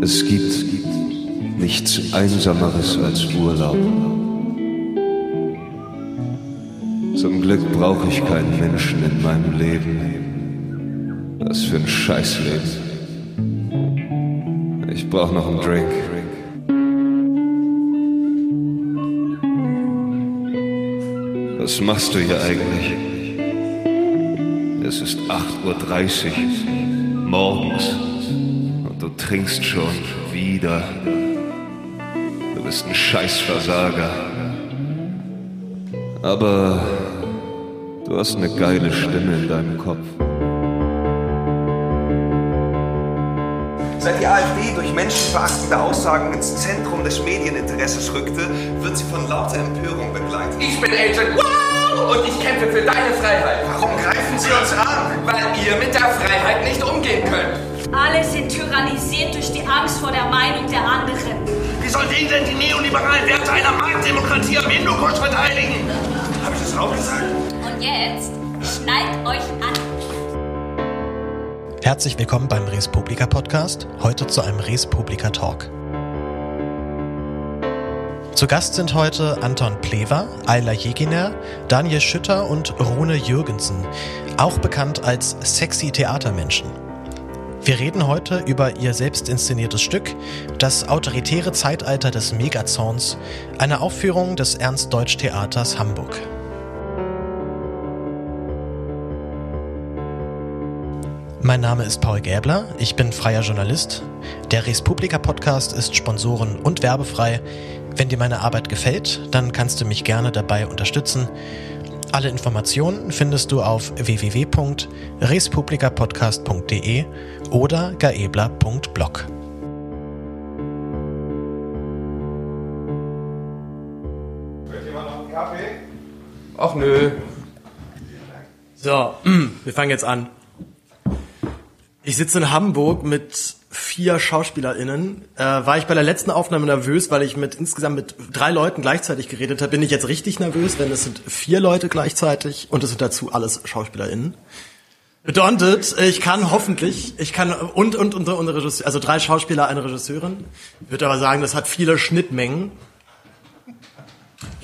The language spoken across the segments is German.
Es gibt nichts Einsameres als Urlaub. Zum Glück brauche ich keinen Menschen in meinem Leben. Was für ein Scheißleben. Ich brauche noch einen Drink. Was machst du hier eigentlich? Es ist 8.30 Uhr morgens und du trinkst schon wieder. Du bist ein Scheißversager. Aber du hast eine geile Stimme in deinem Kopf. Seit die AfD durch menschenverachtende Aussagen ins Zentrum des Medieninteresses rückte, wird sie von lauter Empörung begleitet. Ich bin Agent Wow und ich kämpfe für deine Freiheit. Warum greifen Sie uns an? Weil ihr mit der Freiheit nicht umgehen könnt. Alle sind tyrannisiert durch die Angst vor der Meinung der anderen. Wie soll die denn die neoliberalen Werte einer Marktdemokratie am Hindukusch verteidigen? Habe ich das auch gesagt? Und jetzt schnallt euch an. Herzlich willkommen beim Res Publica Podcast, heute zu einem Res Publica Talk. Zu Gast sind heute Anton Plewa, Ayla Jeginer, Daniel Schütter und Rune Jürgensen, auch bekannt als sexy Theatermenschen. Wir reden heute über ihr selbst inszeniertes Stück, das autoritäre Zeitalter des Megazorns, eine Aufführung des Ernst-Deutsch Theaters Hamburg. Mein Name ist Paul Gäbler, ich bin freier Journalist. Der Res Publica Podcast ist sponsoren- und werbefrei. Wenn dir meine Arbeit gefällt, dann kannst du mich gerne dabei unterstützen. Alle Informationen findest du auf www.respublicapodcast.de oder gaebler.blog. Ach nö. So, wir fangen jetzt an. Ich sitze in Hamburg mit vier SchauspielerInnen. Äh, war ich bei der letzten Aufnahme nervös, weil ich mit insgesamt mit drei Leuten gleichzeitig geredet habe. Bin ich jetzt richtig nervös, wenn es sind vier Leute gleichzeitig und es sind dazu alles SchauspielerInnen. Bedeutet, ich kann hoffentlich, ich kann und und und, und Regisseur, also drei Schauspieler, eine Regisseurin. Würde aber sagen, das hat viele Schnittmengen.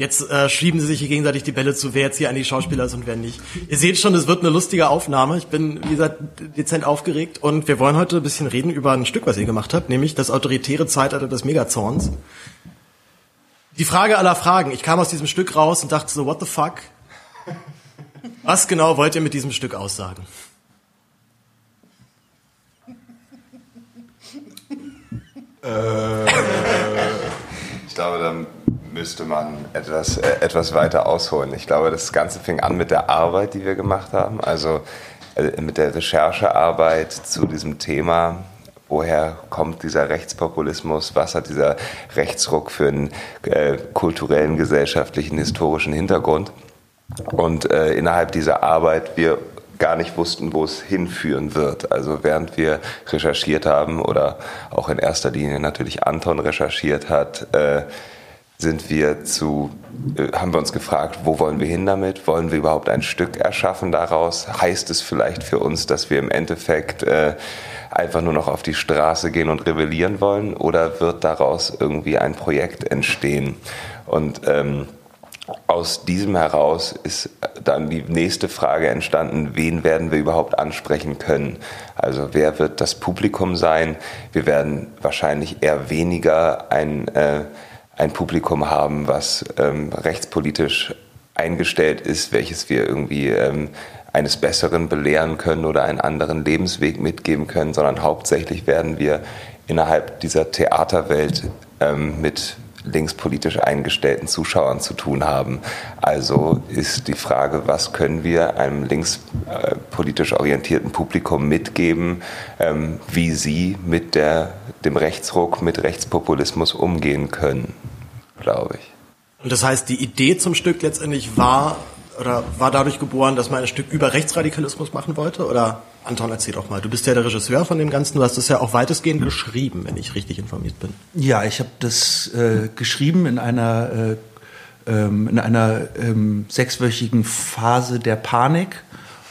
Jetzt äh, schieben sie sich hier gegenseitig die Bälle zu, wer jetzt hier eigentlich Schauspieler ist und wer nicht. Ihr seht schon, es wird eine lustige Aufnahme. Ich bin, wie gesagt, dezent aufgeregt und wir wollen heute ein bisschen reden über ein Stück, was ihr gemacht habt, nämlich das autoritäre Zeitalter des Megazorns. Die Frage aller Fragen. Ich kam aus diesem Stück raus und dachte so, what the fuck? Was genau wollt ihr mit diesem Stück aussagen? Ich glaube, dann müsste man etwas, äh, etwas weiter ausholen. Ich glaube, das Ganze fing an mit der Arbeit, die wir gemacht haben, also äh, mit der Recherchearbeit zu diesem Thema. Woher kommt dieser Rechtspopulismus? Was hat dieser Rechtsruck für einen äh, kulturellen, gesellschaftlichen, historischen Hintergrund? Und äh, innerhalb dieser Arbeit wir gar nicht wussten, wo es hinführen wird. Also während wir recherchiert haben oder auch in erster Linie natürlich Anton recherchiert hat, äh, sind wir zu, äh, haben wir uns gefragt, wo wollen wir hin damit? Wollen wir überhaupt ein Stück erschaffen daraus? Heißt es vielleicht für uns, dass wir im Endeffekt äh, einfach nur noch auf die Straße gehen und rebellieren wollen? Oder wird daraus irgendwie ein Projekt entstehen? Und ähm, aus diesem heraus ist dann die nächste Frage entstanden, wen werden wir überhaupt ansprechen können? Also wer wird das Publikum sein? Wir werden wahrscheinlich eher weniger ein, äh, ein Publikum haben, was ähm, rechtspolitisch eingestellt ist, welches wir irgendwie ähm, eines Besseren belehren können oder einen anderen Lebensweg mitgeben können, sondern hauptsächlich werden wir innerhalb dieser Theaterwelt ähm, mit linkspolitisch eingestellten Zuschauern zu tun haben. Also ist die Frage, was können wir einem linkspolitisch orientierten Publikum mitgeben, ähm, wie sie mit der, dem Rechtsruck, mit Rechtspopulismus umgehen können, glaube ich. Und das heißt, die Idee zum Stück letztendlich war oder war dadurch geboren, dass man ein Stück über Rechtsradikalismus machen wollte? Oder Anton, erzähl doch mal. Du bist ja der Regisseur von dem Ganzen. Du hast es ja auch weitestgehend geschrieben, wenn ich richtig informiert bin. Ja, ich habe das äh, geschrieben in einer äh, ähm, in einer ähm, sechswöchigen Phase der Panik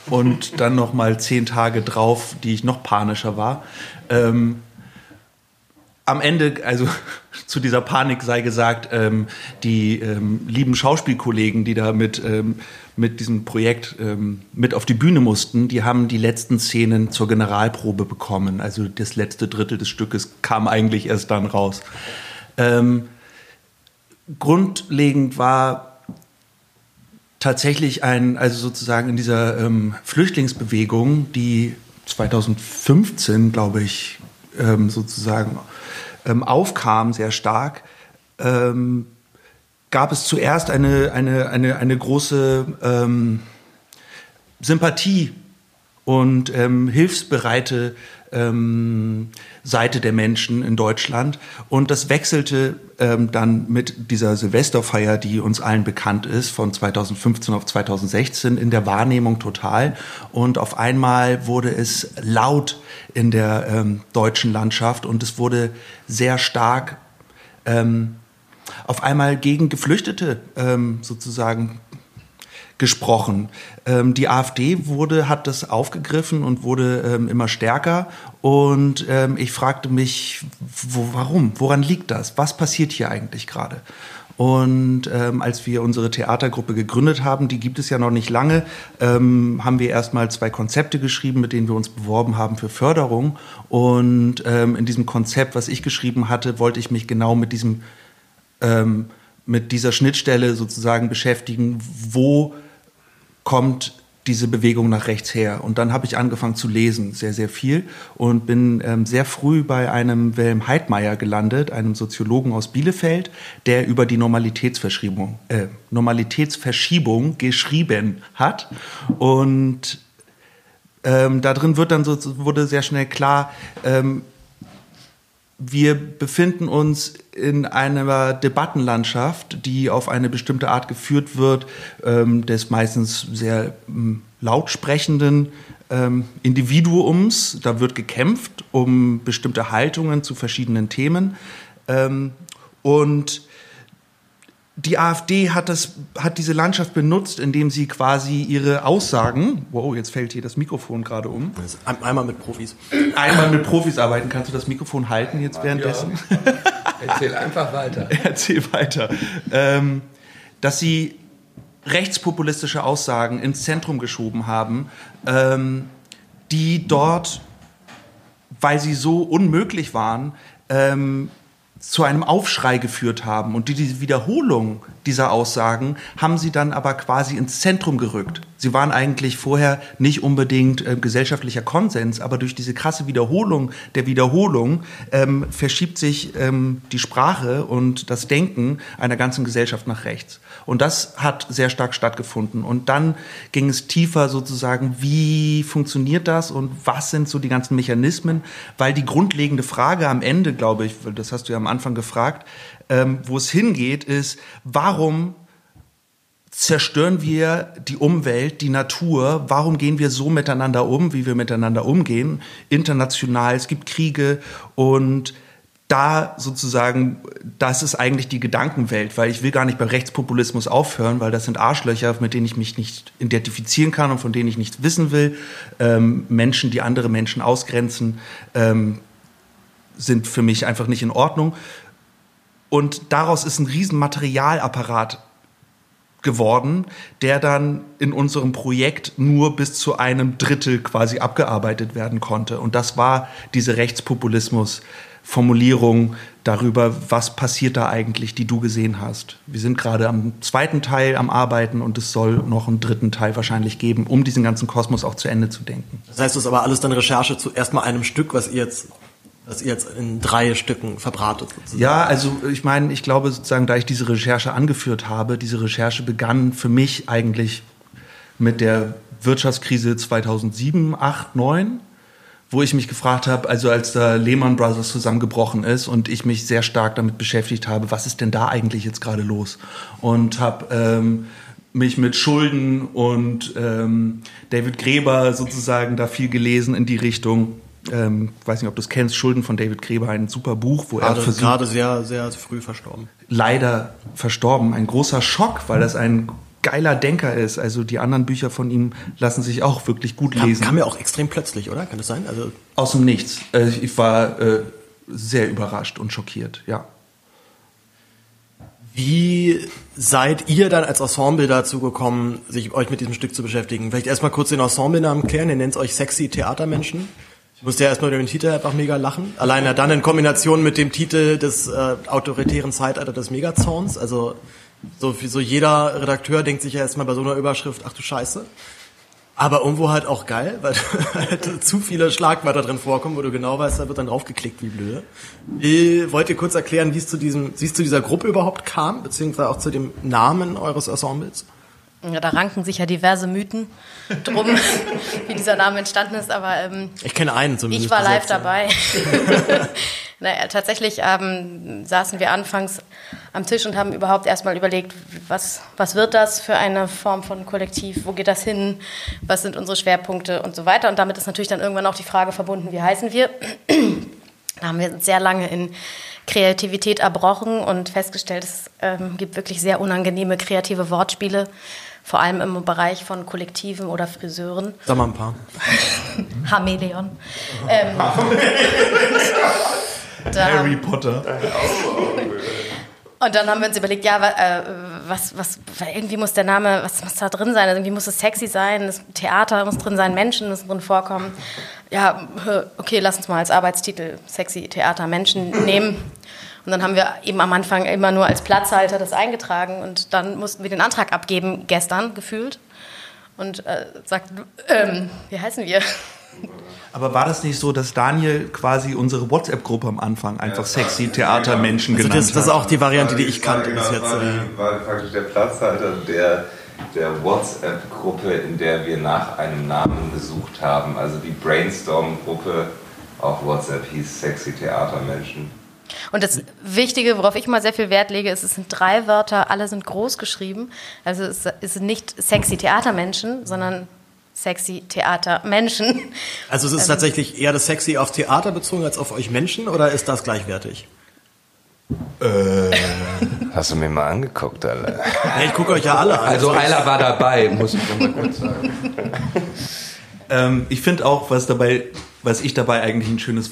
und dann noch mal zehn Tage drauf, die ich noch panischer war. Ähm, am Ende, also zu dieser Panik sei gesagt, ähm, die ähm, lieben Schauspielkollegen, die da mit, ähm, mit diesem Projekt ähm, mit auf die Bühne mussten, die haben die letzten Szenen zur Generalprobe bekommen. Also das letzte Drittel des Stückes kam eigentlich erst dann raus. Ähm, grundlegend war tatsächlich ein, also sozusagen in dieser ähm, Flüchtlingsbewegung, die 2015, glaube ich, ähm, sozusagen ähm, aufkam, sehr stark, ähm, gab es zuerst eine, eine, eine, eine große ähm, Sympathie und ähm, hilfsbereite ähm, Seite der Menschen in Deutschland. Und das wechselte ähm, dann mit dieser Silvesterfeier, die uns allen bekannt ist, von 2015 auf 2016 in der Wahrnehmung total. Und auf einmal wurde es laut in der ähm, deutschen Landschaft und es wurde sehr stark ähm, auf einmal gegen Geflüchtete ähm, sozusagen gesprochen. Ähm, die AfD wurde, hat das aufgegriffen und wurde ähm, immer stärker. Und ähm, ich fragte mich, wo, warum? Woran liegt das? Was passiert hier eigentlich gerade? Und ähm, als wir unsere Theatergruppe gegründet haben, die gibt es ja noch nicht lange, ähm, haben wir erstmal zwei Konzepte geschrieben, mit denen wir uns beworben haben für Förderung. Und ähm, in diesem Konzept, was ich geschrieben hatte, wollte ich mich genau mit diesem ähm, mit dieser Schnittstelle sozusagen beschäftigen, wo kommt diese Bewegung nach rechts her. Und dann habe ich angefangen zu lesen, sehr, sehr viel. Und bin ähm, sehr früh bei einem Wilhelm Heidmeier gelandet, einem Soziologen aus Bielefeld, der über die Normalitätsverschiebung, äh, Normalitätsverschiebung geschrieben hat. Und ähm, da drin wird dann so, wurde sehr schnell klar, ähm, wir befinden uns in einer Debattenlandschaft, die auf eine bestimmte Art geführt wird, ähm, des meistens sehr ähm, laut sprechenden ähm, Individuums. Da wird gekämpft um bestimmte Haltungen zu verschiedenen Themen. Ähm, und die AfD hat, das, hat diese Landschaft benutzt, indem sie quasi ihre Aussagen, wow, jetzt fällt hier das Mikrofon gerade um. Einmal mit Profis. Einmal mit Profis arbeiten. Kannst du das Mikrofon halten jetzt währenddessen? Ja. Erzähl einfach weiter. Erzähl weiter. Ähm, dass sie rechtspopulistische Aussagen ins Zentrum geschoben haben, ähm, die dort, weil sie so unmöglich waren, ähm, zu einem Aufschrei geführt haben. Und die, die Wiederholung dieser Aussagen haben sie dann aber quasi ins Zentrum gerückt. Sie waren eigentlich vorher nicht unbedingt äh, gesellschaftlicher Konsens, aber durch diese krasse Wiederholung der Wiederholung ähm, verschiebt sich ähm, die Sprache und das Denken einer ganzen Gesellschaft nach rechts. Und das hat sehr stark stattgefunden. Und dann ging es tiefer sozusagen, wie funktioniert das und was sind so die ganzen Mechanismen? Weil die grundlegende Frage am Ende, glaube ich, das hast du ja am Anfang gefragt, ähm, wo es hingeht, ist, warum zerstören wir die Umwelt, die Natur? Warum gehen wir so miteinander um, wie wir miteinander umgehen? International, es gibt Kriege und da sozusagen, das ist eigentlich die Gedankenwelt, weil ich will gar nicht beim Rechtspopulismus aufhören, weil das sind Arschlöcher, mit denen ich mich nicht identifizieren kann und von denen ich nichts wissen will. Ähm, Menschen, die andere Menschen ausgrenzen, ähm, sind für mich einfach nicht in Ordnung. Und daraus ist ein riesen Materialapparat geworden, der dann in unserem Projekt nur bis zu einem Drittel quasi abgearbeitet werden konnte. Und das war diese Rechtspopulismus-Formulierung darüber, was passiert da eigentlich, die du gesehen hast. Wir sind gerade am zweiten Teil am Arbeiten und es soll noch einen dritten Teil wahrscheinlich geben, um diesen ganzen Kosmos auch zu Ende zu denken. Das heißt, es ist aber alles dann Recherche zu erstmal einem Stück, was ihr jetzt was ihr jetzt in drei Stücken verbratet. Sozusagen. Ja, also ich meine, ich glaube sozusagen, da ich diese Recherche angeführt habe, diese Recherche begann für mich eigentlich mit der Wirtschaftskrise 2007, 8, 9, wo ich mich gefragt habe, also als da Lehman Brothers zusammengebrochen ist und ich mich sehr stark damit beschäftigt habe, was ist denn da eigentlich jetzt gerade los? Und habe ähm, mich mit Schulden und ähm, David Gräber sozusagen da viel gelesen in die Richtung ähm, weiß nicht, ob du es kennst, Schulden von David Gräber, ein super Buch, wo gerade, er versucht, gerade sehr, sehr früh verstorben. Leider verstorben. Ein großer Schock, weil das ein geiler Denker ist. Also die anderen Bücher von ihm lassen sich auch wirklich gut lesen. Kam, ja auch extrem plötzlich, oder? Kann das sein? Also aus dem Nichts. Äh, ich war äh, sehr überrascht und schockiert, ja. Wie seid ihr dann als Ensemble dazu gekommen, sich euch mit diesem Stück zu beschäftigen? Vielleicht erstmal kurz den Ensemblenamen klären, ihr nennt euch Sexy Theatermenschen. Ich musste ja erstmal über den Titel einfach mega lachen. Alleine dann in Kombination mit dem Titel des äh, autoritären Zeitalter des Megazorns. Also so, so jeder Redakteur denkt sich ja erstmal bei so einer Überschrift, ach du Scheiße. Aber irgendwo halt auch geil, weil halt zu viele Schlagwörter drin vorkommen, wo du genau weißt, da wird dann draufgeklickt wie blöde. Wie, wollt ihr kurz erklären, wie es zu diesem, wie es zu dieser Gruppe überhaupt kam, beziehungsweise auch zu dem Namen eures Ensembles? Ja, da ranken sich ja diverse Mythen drum, wie dieser Name entstanden ist, aber ähm, ich kenne einen zumindest. Ich war live dabei. naja, tatsächlich ähm, saßen wir anfangs am Tisch und haben überhaupt erstmal überlegt, was, was wird das für eine Form von Kollektiv, wo geht das hin, was sind unsere Schwerpunkte und so weiter. Und damit ist natürlich dann irgendwann auch die Frage verbunden, wie heißen wir? da haben wir sehr lange in Kreativität erbrochen und festgestellt, es ähm, gibt wirklich sehr unangenehme kreative Wortspiele vor allem im Bereich von Kollektiven oder Friseuren. Sag mal ein paar. Chameleon. Ähm, Harry Potter. Und dann haben wir uns überlegt, ja, äh, was, was, irgendwie muss der Name, was muss da drin sein? Also irgendwie muss es sexy sein, das Theater muss drin sein, Menschen müssen drin vorkommen. Ja, okay, lass uns mal als Arbeitstitel sexy Theater Menschen nehmen. Und dann haben wir eben am Anfang immer nur als Platzhalter das eingetragen und dann mussten wir den Antrag abgeben, gestern gefühlt. Und äh, sagt, ähm, wie heißen wir? Aber war das nicht so, dass Daniel quasi unsere WhatsApp-Gruppe am Anfang einfach sexy Theatermenschen also genannt das, das ist auch die Variante, die ich kannte bis jetzt. War, war praktisch der Platzhalter der, der WhatsApp-Gruppe, in der wir nach einem Namen gesucht haben. Also die Brainstorm-Gruppe auf WhatsApp hieß Sexy Theatermenschen. Und das Wichtige, worauf ich mal sehr viel Wert lege, ist, es sind drei Wörter, alle sind groß geschrieben. Also es sind nicht sexy Theatermenschen, sondern sexy Theatermenschen. Also es ist ähm, tatsächlich eher das sexy auf Theater bezogen als auf euch Menschen oder ist das gleichwertig? Äh, hast du mir mal angeguckt, Alter? Ja, ich gucke euch ja alle an. Also Eiler war dabei, muss ich mal kurz sagen. ähm, ich finde auch, was dabei, was ich dabei eigentlich ein schönes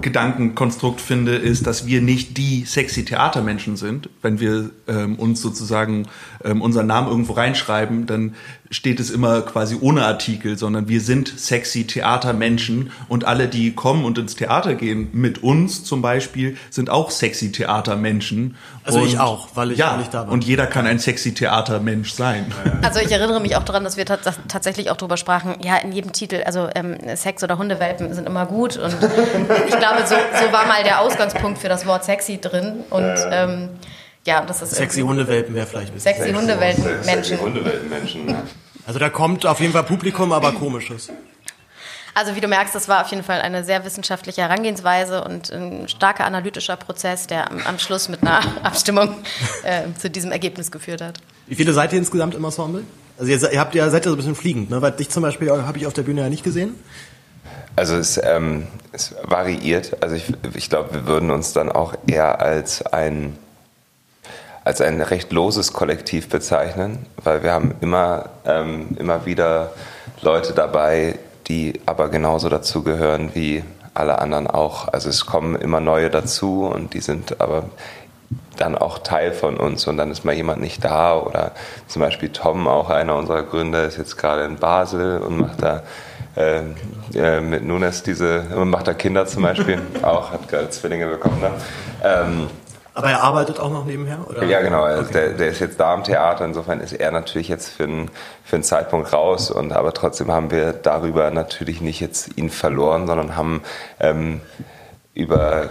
Gedankenkonstrukt finde, ist, dass wir nicht die sexy Theatermenschen sind. Wenn wir ähm, uns sozusagen ähm, unseren Namen irgendwo reinschreiben, dann steht es immer quasi ohne Artikel, sondern wir sind sexy Theatermenschen und alle, die kommen und ins Theater gehen, mit uns zum Beispiel, sind auch sexy Theatermenschen. Also und, ich auch, weil ich ja, nicht da war. Und jeder kann ein sexy Theatermensch sein. Also ich erinnere mich auch daran, dass wir tatsächlich auch darüber sprachen, ja, in jedem Titel, also ähm, Sex oder Hundewelpen sind immer gut und ich glaube, so, so war mal der Ausgangspunkt für das Wort sexy drin und ähm, ja, das ist sexy Hundewelpen wäre vielleicht ein bisschen sexy Hundewelpen Menschen. Sexy Hundewelpen Also da kommt auf jeden Fall Publikum, aber komisches. Also wie du merkst, das war auf jeden Fall eine sehr wissenschaftliche Herangehensweise und ein starker analytischer Prozess, der am, am Schluss mit einer Abstimmung äh, zu diesem Ergebnis geführt hat. Wie viele seid ihr insgesamt im Ensemble? Also ihr, ihr habt ja seid ja so ein bisschen fliegend, ne? Weil dich zum Beispiel habe ich auf der Bühne ja nicht gesehen. Also es, ähm, es variiert. Also ich, ich glaube, wir würden uns dann auch eher als ein als ein recht loses Kollektiv bezeichnen, weil wir haben immer, ähm, immer wieder Leute dabei, die aber genauso dazugehören wie alle anderen auch. Also es kommen immer neue dazu und die sind aber dann auch Teil von uns und dann ist mal jemand nicht da oder zum Beispiel Tom, auch einer unserer Gründer, ist jetzt gerade in Basel und macht da äh, äh, mit Nunes diese, macht da Kinder zum Beispiel, auch, hat gerade Zwillinge bekommen. Ne? Ähm, aber er arbeitet auch noch nebenher? Oder? Ja, genau. Also okay. der, der, ist jetzt da am Theater. Insofern ist er natürlich jetzt für einen, für einen Zeitpunkt raus. Und, aber trotzdem haben wir darüber natürlich nicht jetzt ihn verloren, sondern haben ähm, über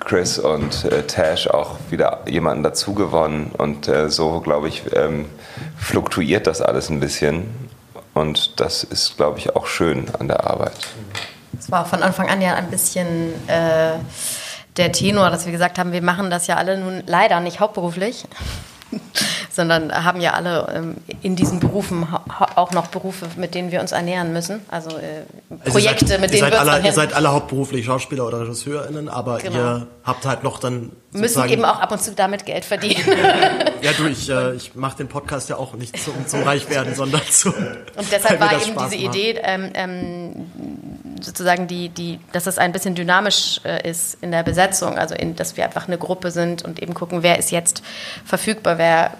Chris und äh, Tash auch wieder jemanden dazu gewonnen. Und äh, so, glaube ich, ähm, fluktuiert das alles ein bisschen. Und das ist, glaube ich, auch schön an der Arbeit. Es war von Anfang an ja ein bisschen... Äh der Tenor, dass wir gesagt haben, wir machen das ja alle nun leider nicht hauptberuflich, sondern haben ja alle ähm, in diesen Berufen auch noch Berufe, mit denen wir uns ernähren müssen. Also, äh, Projekte, also seid, mit denen wir uns alle, Ihr seid alle hauptberuflich Schauspieler oder RegisseurInnen, aber genau. ihr habt halt noch dann Müssen eben auch ab und zu damit Geld verdienen. ja, du, ich, äh, ich mache den Podcast ja auch nicht zum, zum Reichwerden, sondern zum. Und deshalb war eben Spaß diese macht. Idee, ähm, ähm, sozusagen die, die, dass das ein bisschen dynamisch äh, ist in der Besetzung, also in, dass wir einfach eine Gruppe sind und eben gucken, wer ist jetzt verfügbar, wer,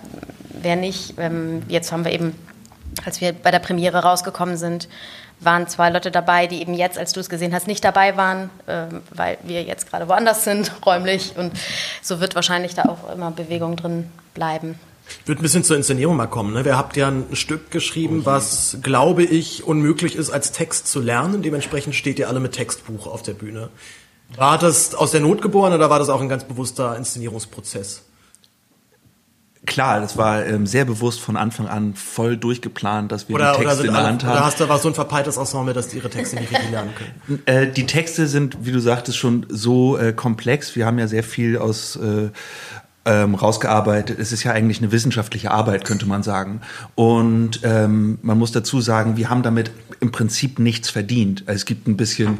wer nicht. Ähm, jetzt haben wir eben, als wir bei der Premiere rausgekommen sind, waren zwei Leute dabei, die eben jetzt, als du es gesehen hast, nicht dabei waren, ähm, weil wir jetzt gerade woanders sind, räumlich. Und so wird wahrscheinlich da auch immer Bewegung drin bleiben. Ich würde ein bisschen zur Inszenierung mal kommen. Ne? Wir habt ja ein Stück geschrieben, was, glaube ich, unmöglich ist, als Text zu lernen. Dementsprechend steht ihr alle mit Textbuch auf der Bühne. War das aus der Not geboren oder war das auch ein ganz bewusster Inszenierungsprozess? Klar, das war ähm, sehr bewusst von Anfang an voll durchgeplant, dass wir Oder, die oder, Texte sind in der Hand haben. oder hast du aber so ein verpeiltes Ensemble, dass die ihre Texte nicht richtig lernen können? Äh, die Texte sind, wie du sagtest, schon so äh, komplex. Wir haben ja sehr viel aus äh, ähm, rausgearbeitet. Es ist ja eigentlich eine wissenschaftliche Arbeit, könnte man sagen. Und ähm, man muss dazu sagen, wir haben damit im Prinzip nichts verdient. Es gibt ein bisschen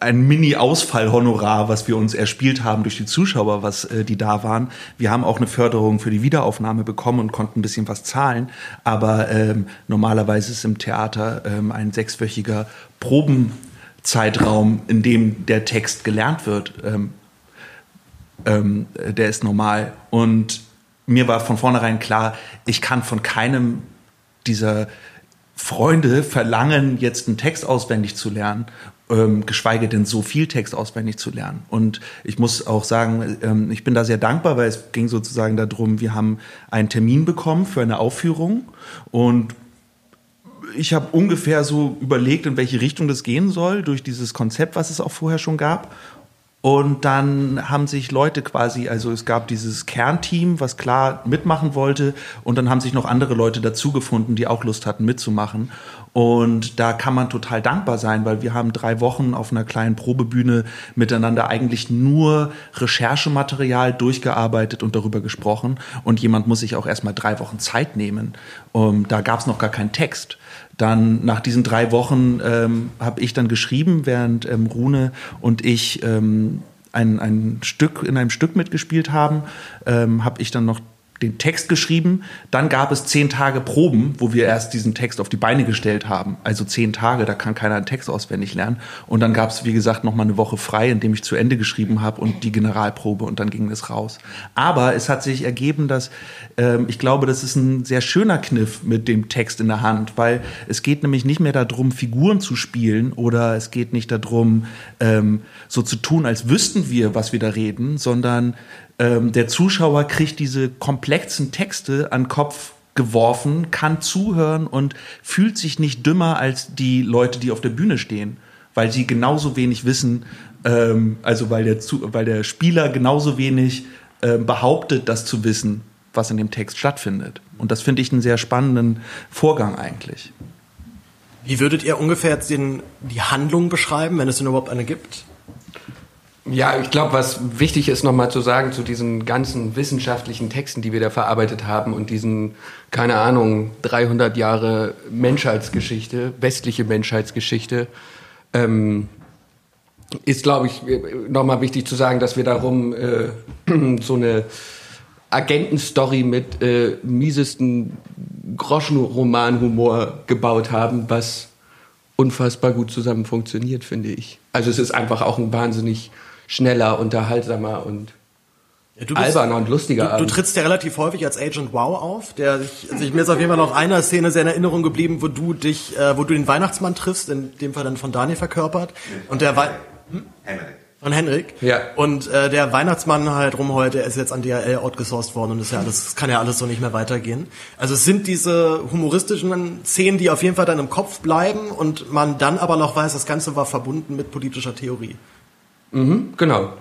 ein Mini-Ausfallhonorar, was wir uns erspielt haben durch die Zuschauer, was äh, die da waren. Wir haben auch eine Förderung für die Wiederaufnahme bekommen und konnten ein bisschen was zahlen. Aber ähm, normalerweise ist im Theater ähm, ein sechswöchiger Probenzeitraum, in dem der Text gelernt wird. Ähm, ähm, der ist normal. Und mir war von vornherein klar, ich kann von keinem dieser Freunde verlangen, jetzt einen Text auswendig zu lernen, ähm, geschweige denn so viel Text auswendig zu lernen. Und ich muss auch sagen, ähm, ich bin da sehr dankbar, weil es ging sozusagen darum, wir haben einen Termin bekommen für eine Aufführung und ich habe ungefähr so überlegt, in welche Richtung das gehen soll, durch dieses Konzept, was es auch vorher schon gab. Und dann haben sich Leute quasi, also es gab dieses Kernteam, was klar mitmachen wollte, und dann haben sich noch andere Leute dazugefunden, die auch Lust hatten mitzumachen. Und da kann man total dankbar sein, weil wir haben drei Wochen auf einer kleinen Probebühne miteinander eigentlich nur Recherchematerial durchgearbeitet und darüber gesprochen. Und jemand muss sich auch erstmal drei Wochen Zeit nehmen. Um, da gab es noch gar keinen Text. Dann nach diesen drei Wochen ähm, habe ich dann geschrieben, während ähm, Rune und ich ähm, ein, ein Stück in einem Stück mitgespielt haben, ähm, habe ich dann noch den Text geschrieben. Dann gab es zehn Tage Proben, wo wir erst diesen Text auf die Beine gestellt haben. Also zehn Tage, da kann keiner einen Text auswendig lernen. Und dann gab es, wie gesagt, noch mal eine Woche frei, in dem ich zu Ende geschrieben habe und die Generalprobe und dann ging es raus. Aber es hat sich ergeben, dass ähm, ich glaube, das ist ein sehr schöner Kniff mit dem Text in der Hand, weil es geht nämlich nicht mehr darum, Figuren zu spielen oder es geht nicht darum, ähm, so zu tun, als wüssten wir, was wir da reden, sondern ähm, der Zuschauer kriegt diese komplexen Texte an Kopf geworfen, kann zuhören und fühlt sich nicht dümmer als die Leute, die auf der Bühne stehen, weil sie genauso wenig wissen, ähm, also weil der, weil der Spieler genauso wenig äh, behauptet, das zu wissen, was in dem Text stattfindet. Und das finde ich einen sehr spannenden Vorgang eigentlich. Wie würdet ihr ungefähr den, die Handlung beschreiben, wenn es denn überhaupt eine gibt? Ja, ich glaube, was wichtig ist nochmal zu sagen zu diesen ganzen wissenschaftlichen Texten, die wir da verarbeitet haben und diesen, keine Ahnung, 300 Jahre Menschheitsgeschichte, westliche Menschheitsgeschichte, ähm, ist, glaube ich, nochmal wichtig zu sagen, dass wir darum äh, so eine Agentenstory mit äh, miesesten Groschenroman-Humor gebaut haben, was unfassbar gut zusammen funktioniert, finde ich. Also es ist einfach auch ein wahnsinnig schneller, unterhaltsamer und Ja, du alberner und lustiger Du, du trittst ja relativ häufig als Agent Wow auf. Der sich, also ich, mir ist auf jeden Fall noch eine Szene sehr in Erinnerung geblieben, wo du dich, äh, wo du den Weihnachtsmann triffst, in dem Fall dann von Daniel verkörpert. Und der Wei Henrik. von Henrik. Ja. Und äh, der Weihnachtsmann halt rumheult, der ist jetzt an DHL outgesourced worden und das, ist ja alles, das kann ja alles so nicht mehr weitergehen. Also es sind diese humoristischen Szenen, die auf jeden Fall dann im Kopf bleiben und man dann aber noch weiß, das Ganze war verbunden mit politischer Theorie. Genau.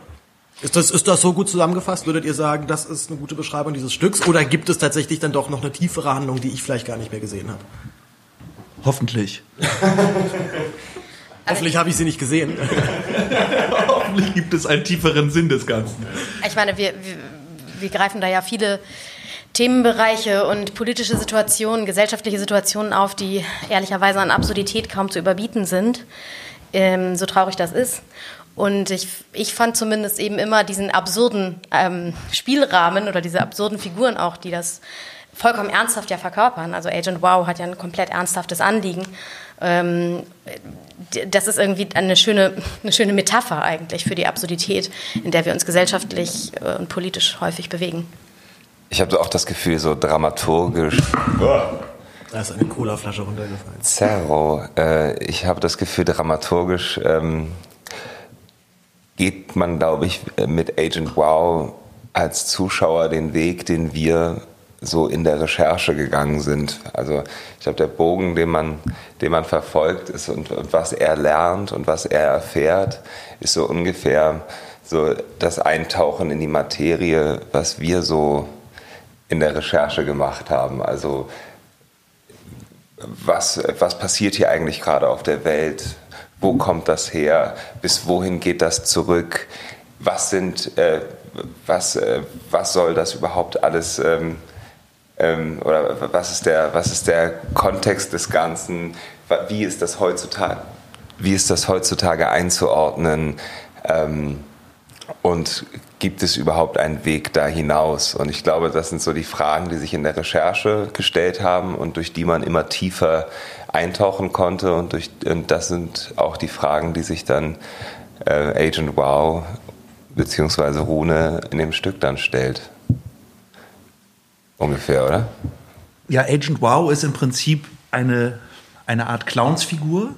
Ist das, ist das so gut zusammengefasst? Würdet ihr sagen, das ist eine gute Beschreibung dieses Stücks? Oder gibt es tatsächlich dann doch noch eine tiefere Handlung, die ich vielleicht gar nicht mehr gesehen habe? Hoffentlich. Hoffentlich habe ich sie nicht gesehen. Hoffentlich gibt es einen tieferen Sinn des Ganzen. Ich meine, wir, wir, wir greifen da ja viele Themenbereiche und politische Situationen, gesellschaftliche Situationen auf, die ehrlicherweise an Absurdität kaum zu überbieten sind, ähm, so traurig das ist. Und ich, ich fand zumindest eben immer diesen absurden ähm, Spielrahmen oder diese absurden Figuren auch, die das vollkommen ernsthaft ja verkörpern. Also Agent Wow hat ja ein komplett ernsthaftes Anliegen. Ähm, das ist irgendwie eine schöne, eine schöne Metapher eigentlich für die Absurdität, in der wir uns gesellschaftlich äh, und politisch häufig bewegen. Ich habe auch das Gefühl, so dramaturgisch. Da ist eine Colaflasche runtergefallen. Zerro. Äh, ich habe das Gefühl, dramaturgisch ähm, geht man, glaube ich, mit Agent Wow als Zuschauer den Weg, den wir so in der Recherche gegangen sind. Also ich glaube, der Bogen, den man, den man verfolgt ist und, und, was er lernt und was er erfährt, ist so ungefähr so das Eintauchen in die Materie, was wir so in der Recherche gemacht haben. Also was, was passiert hier eigentlich gerade auf der Welt? Wo kommt das her? Bis wohin geht das zurück? Was sind, äh, was, äh, was soll das überhaupt alles ähm, ähm, oder was ist, der, was ist der Kontext des Ganzen? Wie ist das heutzutage, wie ist das heutzutage einzuordnen? Ähm, und gibt es überhaupt einen Weg da hinaus? Und ich glaube, das sind so die Fragen, die sich in der Recherche gestellt haben und durch die man immer tiefer eintauchen konnte. Und, durch, und das sind auch die Fragen, die sich dann äh, Agent Wow bzw. Rune in dem Stück dann stellt. Ungefähr, oder? Ja, Agent Wow ist im Prinzip eine, eine Art Clownsfigur,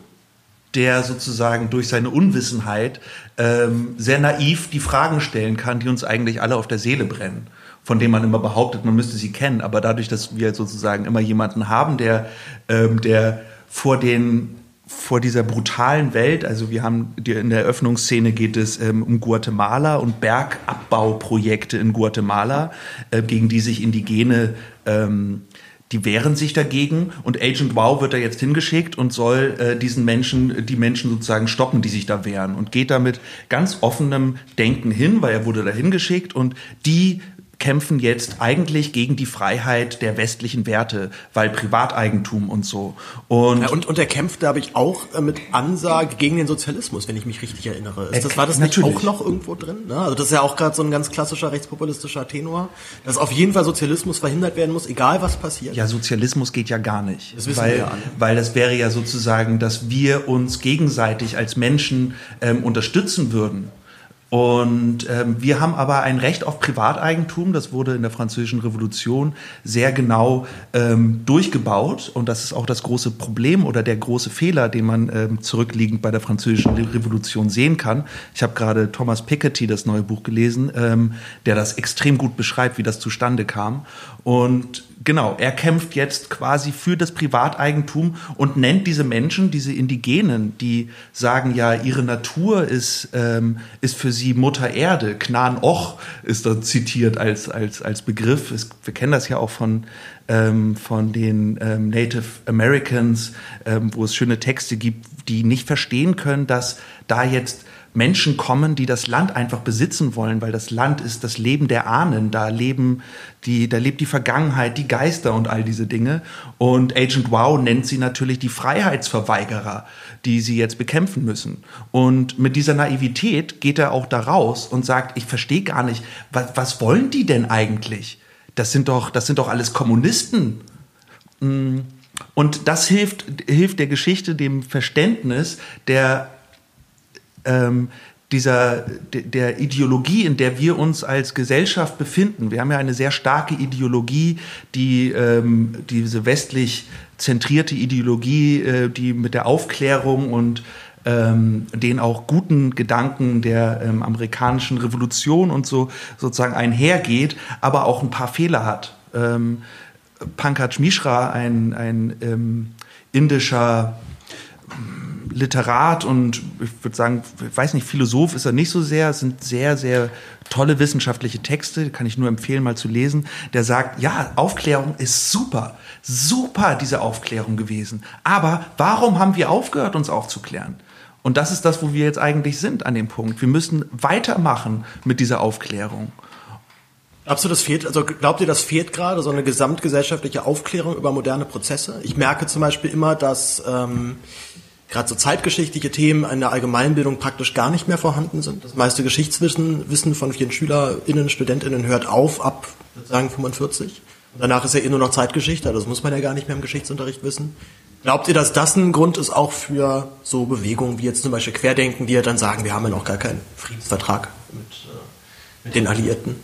der sozusagen durch seine Unwissenheit ähm, sehr naiv die Fragen stellen kann, die uns eigentlich alle auf der Seele brennen von denen man immer behauptet, man müsste sie kennen. Aber dadurch, dass wir sozusagen immer jemanden haben, der, ähm, der vor den vor dieser brutalen Welt, also wir haben in der Eröffnungsszene geht es ähm, um Guatemala und Bergabbauprojekte in Guatemala, äh, gegen die sich Indigene ähm, die wehren sich dagegen und Agent Wow wird da jetzt hingeschickt und soll äh, diesen Menschen, die Menschen sozusagen stoppen, die sich da wehren und geht da mit ganz offenem Denken hin, weil er wurde da hingeschickt und die kämpfen jetzt eigentlich gegen die Freiheit der westlichen Werte, weil Privateigentum und so. Und, ja, und, und er kämpft, glaube ich, auch äh, mit Ansage gegen den Sozialismus, wenn ich mich richtig erinnere. Ist das, war das nicht auch noch irgendwo drin? Ne? Also das ist ja auch gerade so ein ganz klassischer rechtspopulistischer Tenor, dass auf jeden Fall Sozialismus verhindert werden muss, egal was passiert. Ja, Sozialismus geht ja gar nicht. Das wissen weil, wir ja alle. Weil das wäre ja sozusagen, dass wir uns gegenseitig als Menschen ähm, unterstützen würden. Und ähm, wir haben aber ein Recht auf Privateigentum, das wurde in der Französischen Revolution sehr genau ähm, durchgebaut. Und das ist auch das große Problem oder der große Fehler, den man ähm, zurückliegend bei der Französischen Revolution sehen kann. Ich habe gerade Thomas Piketty, das neue Buch gelesen, ähm, der das extrem gut beschreibt, wie das zustande kam. Und genau, er kämpft jetzt quasi für das Privateigentum und nennt diese Menschen, diese Indigenen, die sagen ja, ihre Natur ist, ähm, ist für sie Mutter Erde. Knan Och ist da zitiert als, als, als Begriff. Es, wir kennen das ja auch von, ähm, von den ähm, Native Americans, ähm, wo es schöne Texte gibt, die nicht verstehen können, dass da jetzt Menschen kommen, die das Land einfach besitzen wollen, weil das Land ist das Leben der Ahnen. Da leben die, da lebt die Vergangenheit, die Geister und all diese Dinge. Und Agent Wow nennt sie natürlich die Freiheitsverweigerer, die sie jetzt bekämpfen müssen. Und mit dieser Naivität geht er auch da raus und sagt, ich verstehe gar nicht, was, was wollen die denn eigentlich? Das sind doch, das sind doch alles Kommunisten. Mm. Und das hilft, hilft der Geschichte, dem Verständnis der ähm, dieser, der Ideologie, in der wir uns als Gesellschaft befinden. Wir haben ja eine sehr starke Ideologie, die ähm, diese westlich zentrierte Ideologie, äh, die mit der Aufklärung und ähm, den auch guten Gedanken der ähm, amerikanischen Revolution und so sozusagen einhergeht, aber auch ein paar Fehler hat. Ähm, Pankaj Mishra, ein, ein ähm, indischer Literat und ich würde sagen, ich weiß nicht, Philosoph ist er nicht so sehr. Es sind sehr, sehr tolle wissenschaftliche Texte, kann ich nur empfehlen, mal zu lesen. Der sagt, ja, Aufklärung ist super, super diese Aufklärung gewesen. Aber warum haben wir aufgehört, uns aufzuklären? Und das ist das, wo wir jetzt eigentlich sind an dem Punkt. Wir müssen weitermachen mit dieser Aufklärung. Glaubst du, das fehlt, also glaubt ihr, das fehlt gerade, so eine gesamtgesellschaftliche Aufklärung über moderne Prozesse? Ich merke zum Beispiel immer, dass ähm, gerade so zeitgeschichtliche Themen in der Allgemeinbildung praktisch gar nicht mehr vorhanden sind. Das meiste Geschichtswissen Wissen von vielen SchülerInnen, StudentInnen hört auf ab, sagen 45. Danach ist ja eh nur noch Zeitgeschichte, das muss man ja gar nicht mehr im Geschichtsunterricht wissen. Glaubt ihr, dass das ein Grund ist auch für so Bewegungen wie jetzt zum Beispiel Querdenken, die ja dann sagen, wir haben ja noch gar keinen Friedensvertrag mit, äh, mit den Alliierten?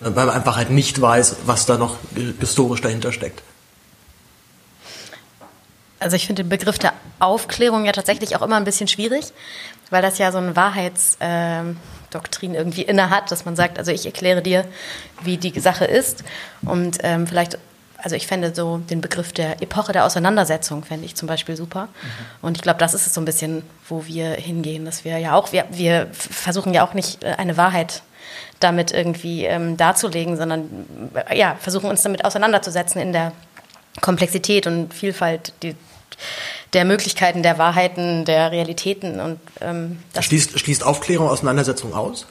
Weil man einfach halt nicht weiß, was da noch historisch dahinter steckt. Also ich finde den Begriff der Aufklärung ja tatsächlich auch immer ein bisschen schwierig, weil das ja so eine Wahrheitsdoktrin ähm, irgendwie inne hat, dass man sagt, also ich erkläre dir, wie die Sache ist und ähm, vielleicht also ich fände so den Begriff der Epoche der Auseinandersetzung fände ich zum Beispiel super. Mhm. Und ich glaube, das ist es so ein bisschen, wo wir hingehen, dass wir ja auch, wir, wir versuchen ja auch nicht äh, eine Wahrheit damit irgendwie ähm, darzulegen, sondern äh, ja, versuchen uns damit auseinanderzusetzen in der Komplexität und Vielfalt die, der Möglichkeiten, der Wahrheiten, der Realitäten. Und, ähm, das schließt, schließt Aufklärung Auseinandersetzung aus?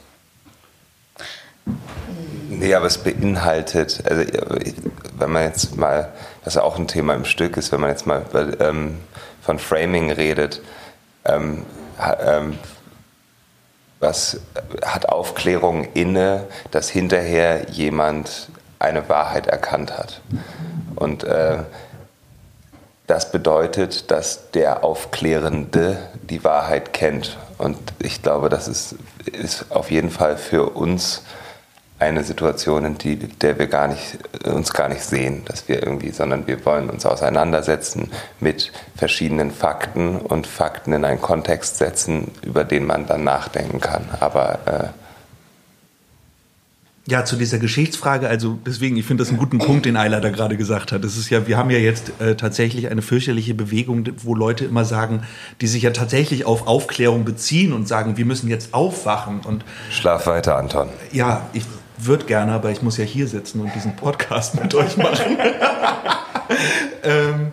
Nee, aber es beinhaltet, also wenn man jetzt mal, was ja auch ein Thema im Stück ist, wenn man jetzt mal ähm, von Framing redet, ähm, ähm, was hat Aufklärung inne, dass hinterher jemand eine Wahrheit erkannt hat. Und äh, das bedeutet, dass der Aufklärende die Wahrheit kennt. Und ich glaube, das ist, ist auf jeden Fall für uns eine Situation, in die, der wir gar nicht, uns gar nicht sehen, dass wir irgendwie, sondern wir wollen uns auseinandersetzen mit verschiedenen Fakten und Fakten in einen Kontext setzen, über den man dann nachdenken kann. Aber äh, ja, zu dieser Geschichtsfrage, also deswegen, ich finde das einen guten Punkt, den Eiler da gerade gesagt hat. Das ist ja, wir haben ja jetzt äh, tatsächlich eine fürchterliche Bewegung, wo Leute immer sagen, die sich ja tatsächlich auf Aufklärung beziehen und sagen, wir müssen jetzt aufwachen und Schlaf weiter, Anton. Ja, ich würde gerne, aber ich muss ja hier sitzen und diesen Podcast mit euch machen. ähm,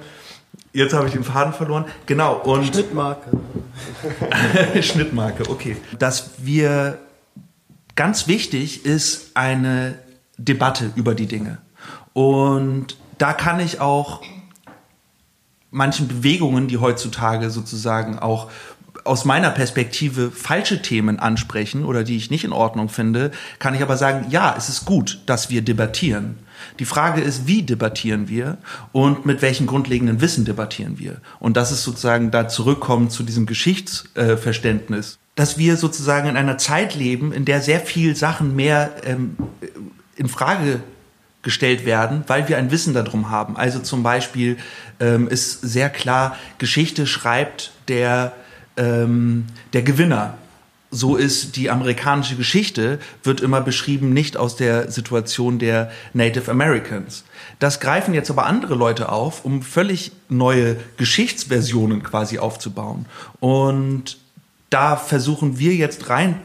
jetzt habe ich den Faden verloren. Genau, und. Schnittmarke. Schnittmarke, okay. Dass wir ganz wichtig ist eine Debatte über die Dinge. Und da kann ich auch manchen Bewegungen, die heutzutage sozusagen auch aus meiner Perspektive falsche Themen ansprechen oder die ich nicht in Ordnung finde, kann ich aber sagen, ja, es ist gut, dass wir debattieren. Die Frage ist, wie debattieren wir und mit welchem grundlegenden Wissen debattieren wir? Und das ist sozusagen da zurückkommen zu diesem Geschichtsverständnis, dass wir sozusagen in einer Zeit leben, in der sehr viel Sachen mehr ähm, in Frage gestellt werden, weil wir ein Wissen darum haben. Also zum Beispiel ähm, ist sehr klar, Geschichte schreibt der ähm, der Gewinner. So ist die amerikanische Geschichte, wird immer beschrieben nicht aus der Situation der Native Americans. Das greifen jetzt aber andere Leute auf, um völlig neue Geschichtsversionen quasi aufzubauen. Und da versuchen wir jetzt rein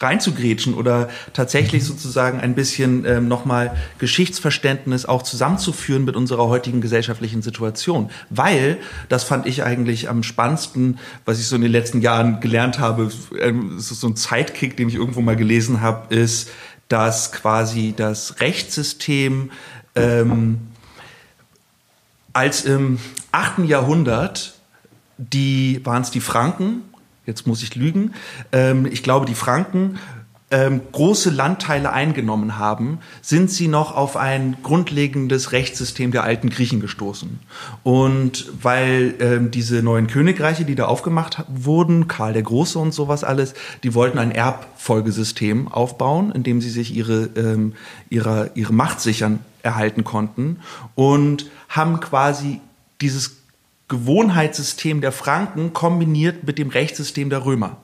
reinzugrätschen oder tatsächlich sozusagen ein bisschen ähm, nochmal Geschichtsverständnis auch zusammenzuführen mit unserer heutigen gesellschaftlichen Situation. Weil, das fand ich eigentlich am spannendsten, was ich so in den letzten Jahren gelernt habe, ähm, so ein Zeitkick, den ich irgendwo mal gelesen habe, ist, dass quasi das Rechtssystem ähm, als im achten Jahrhundert die waren es die Franken jetzt muss ich lügen, ähm, ich glaube, die Franken ähm, große Landteile eingenommen haben, sind sie noch auf ein grundlegendes Rechtssystem der alten Griechen gestoßen. Und weil ähm, diese neuen Königreiche, die da aufgemacht wurden, Karl der Große und sowas alles, die wollten ein Erbfolgesystem aufbauen, in dem sie sich ihre, ähm, ihre, ihre Macht sichern erhalten konnten und haben quasi dieses Gewohnheitssystem der Franken kombiniert mit dem Rechtssystem der Römer.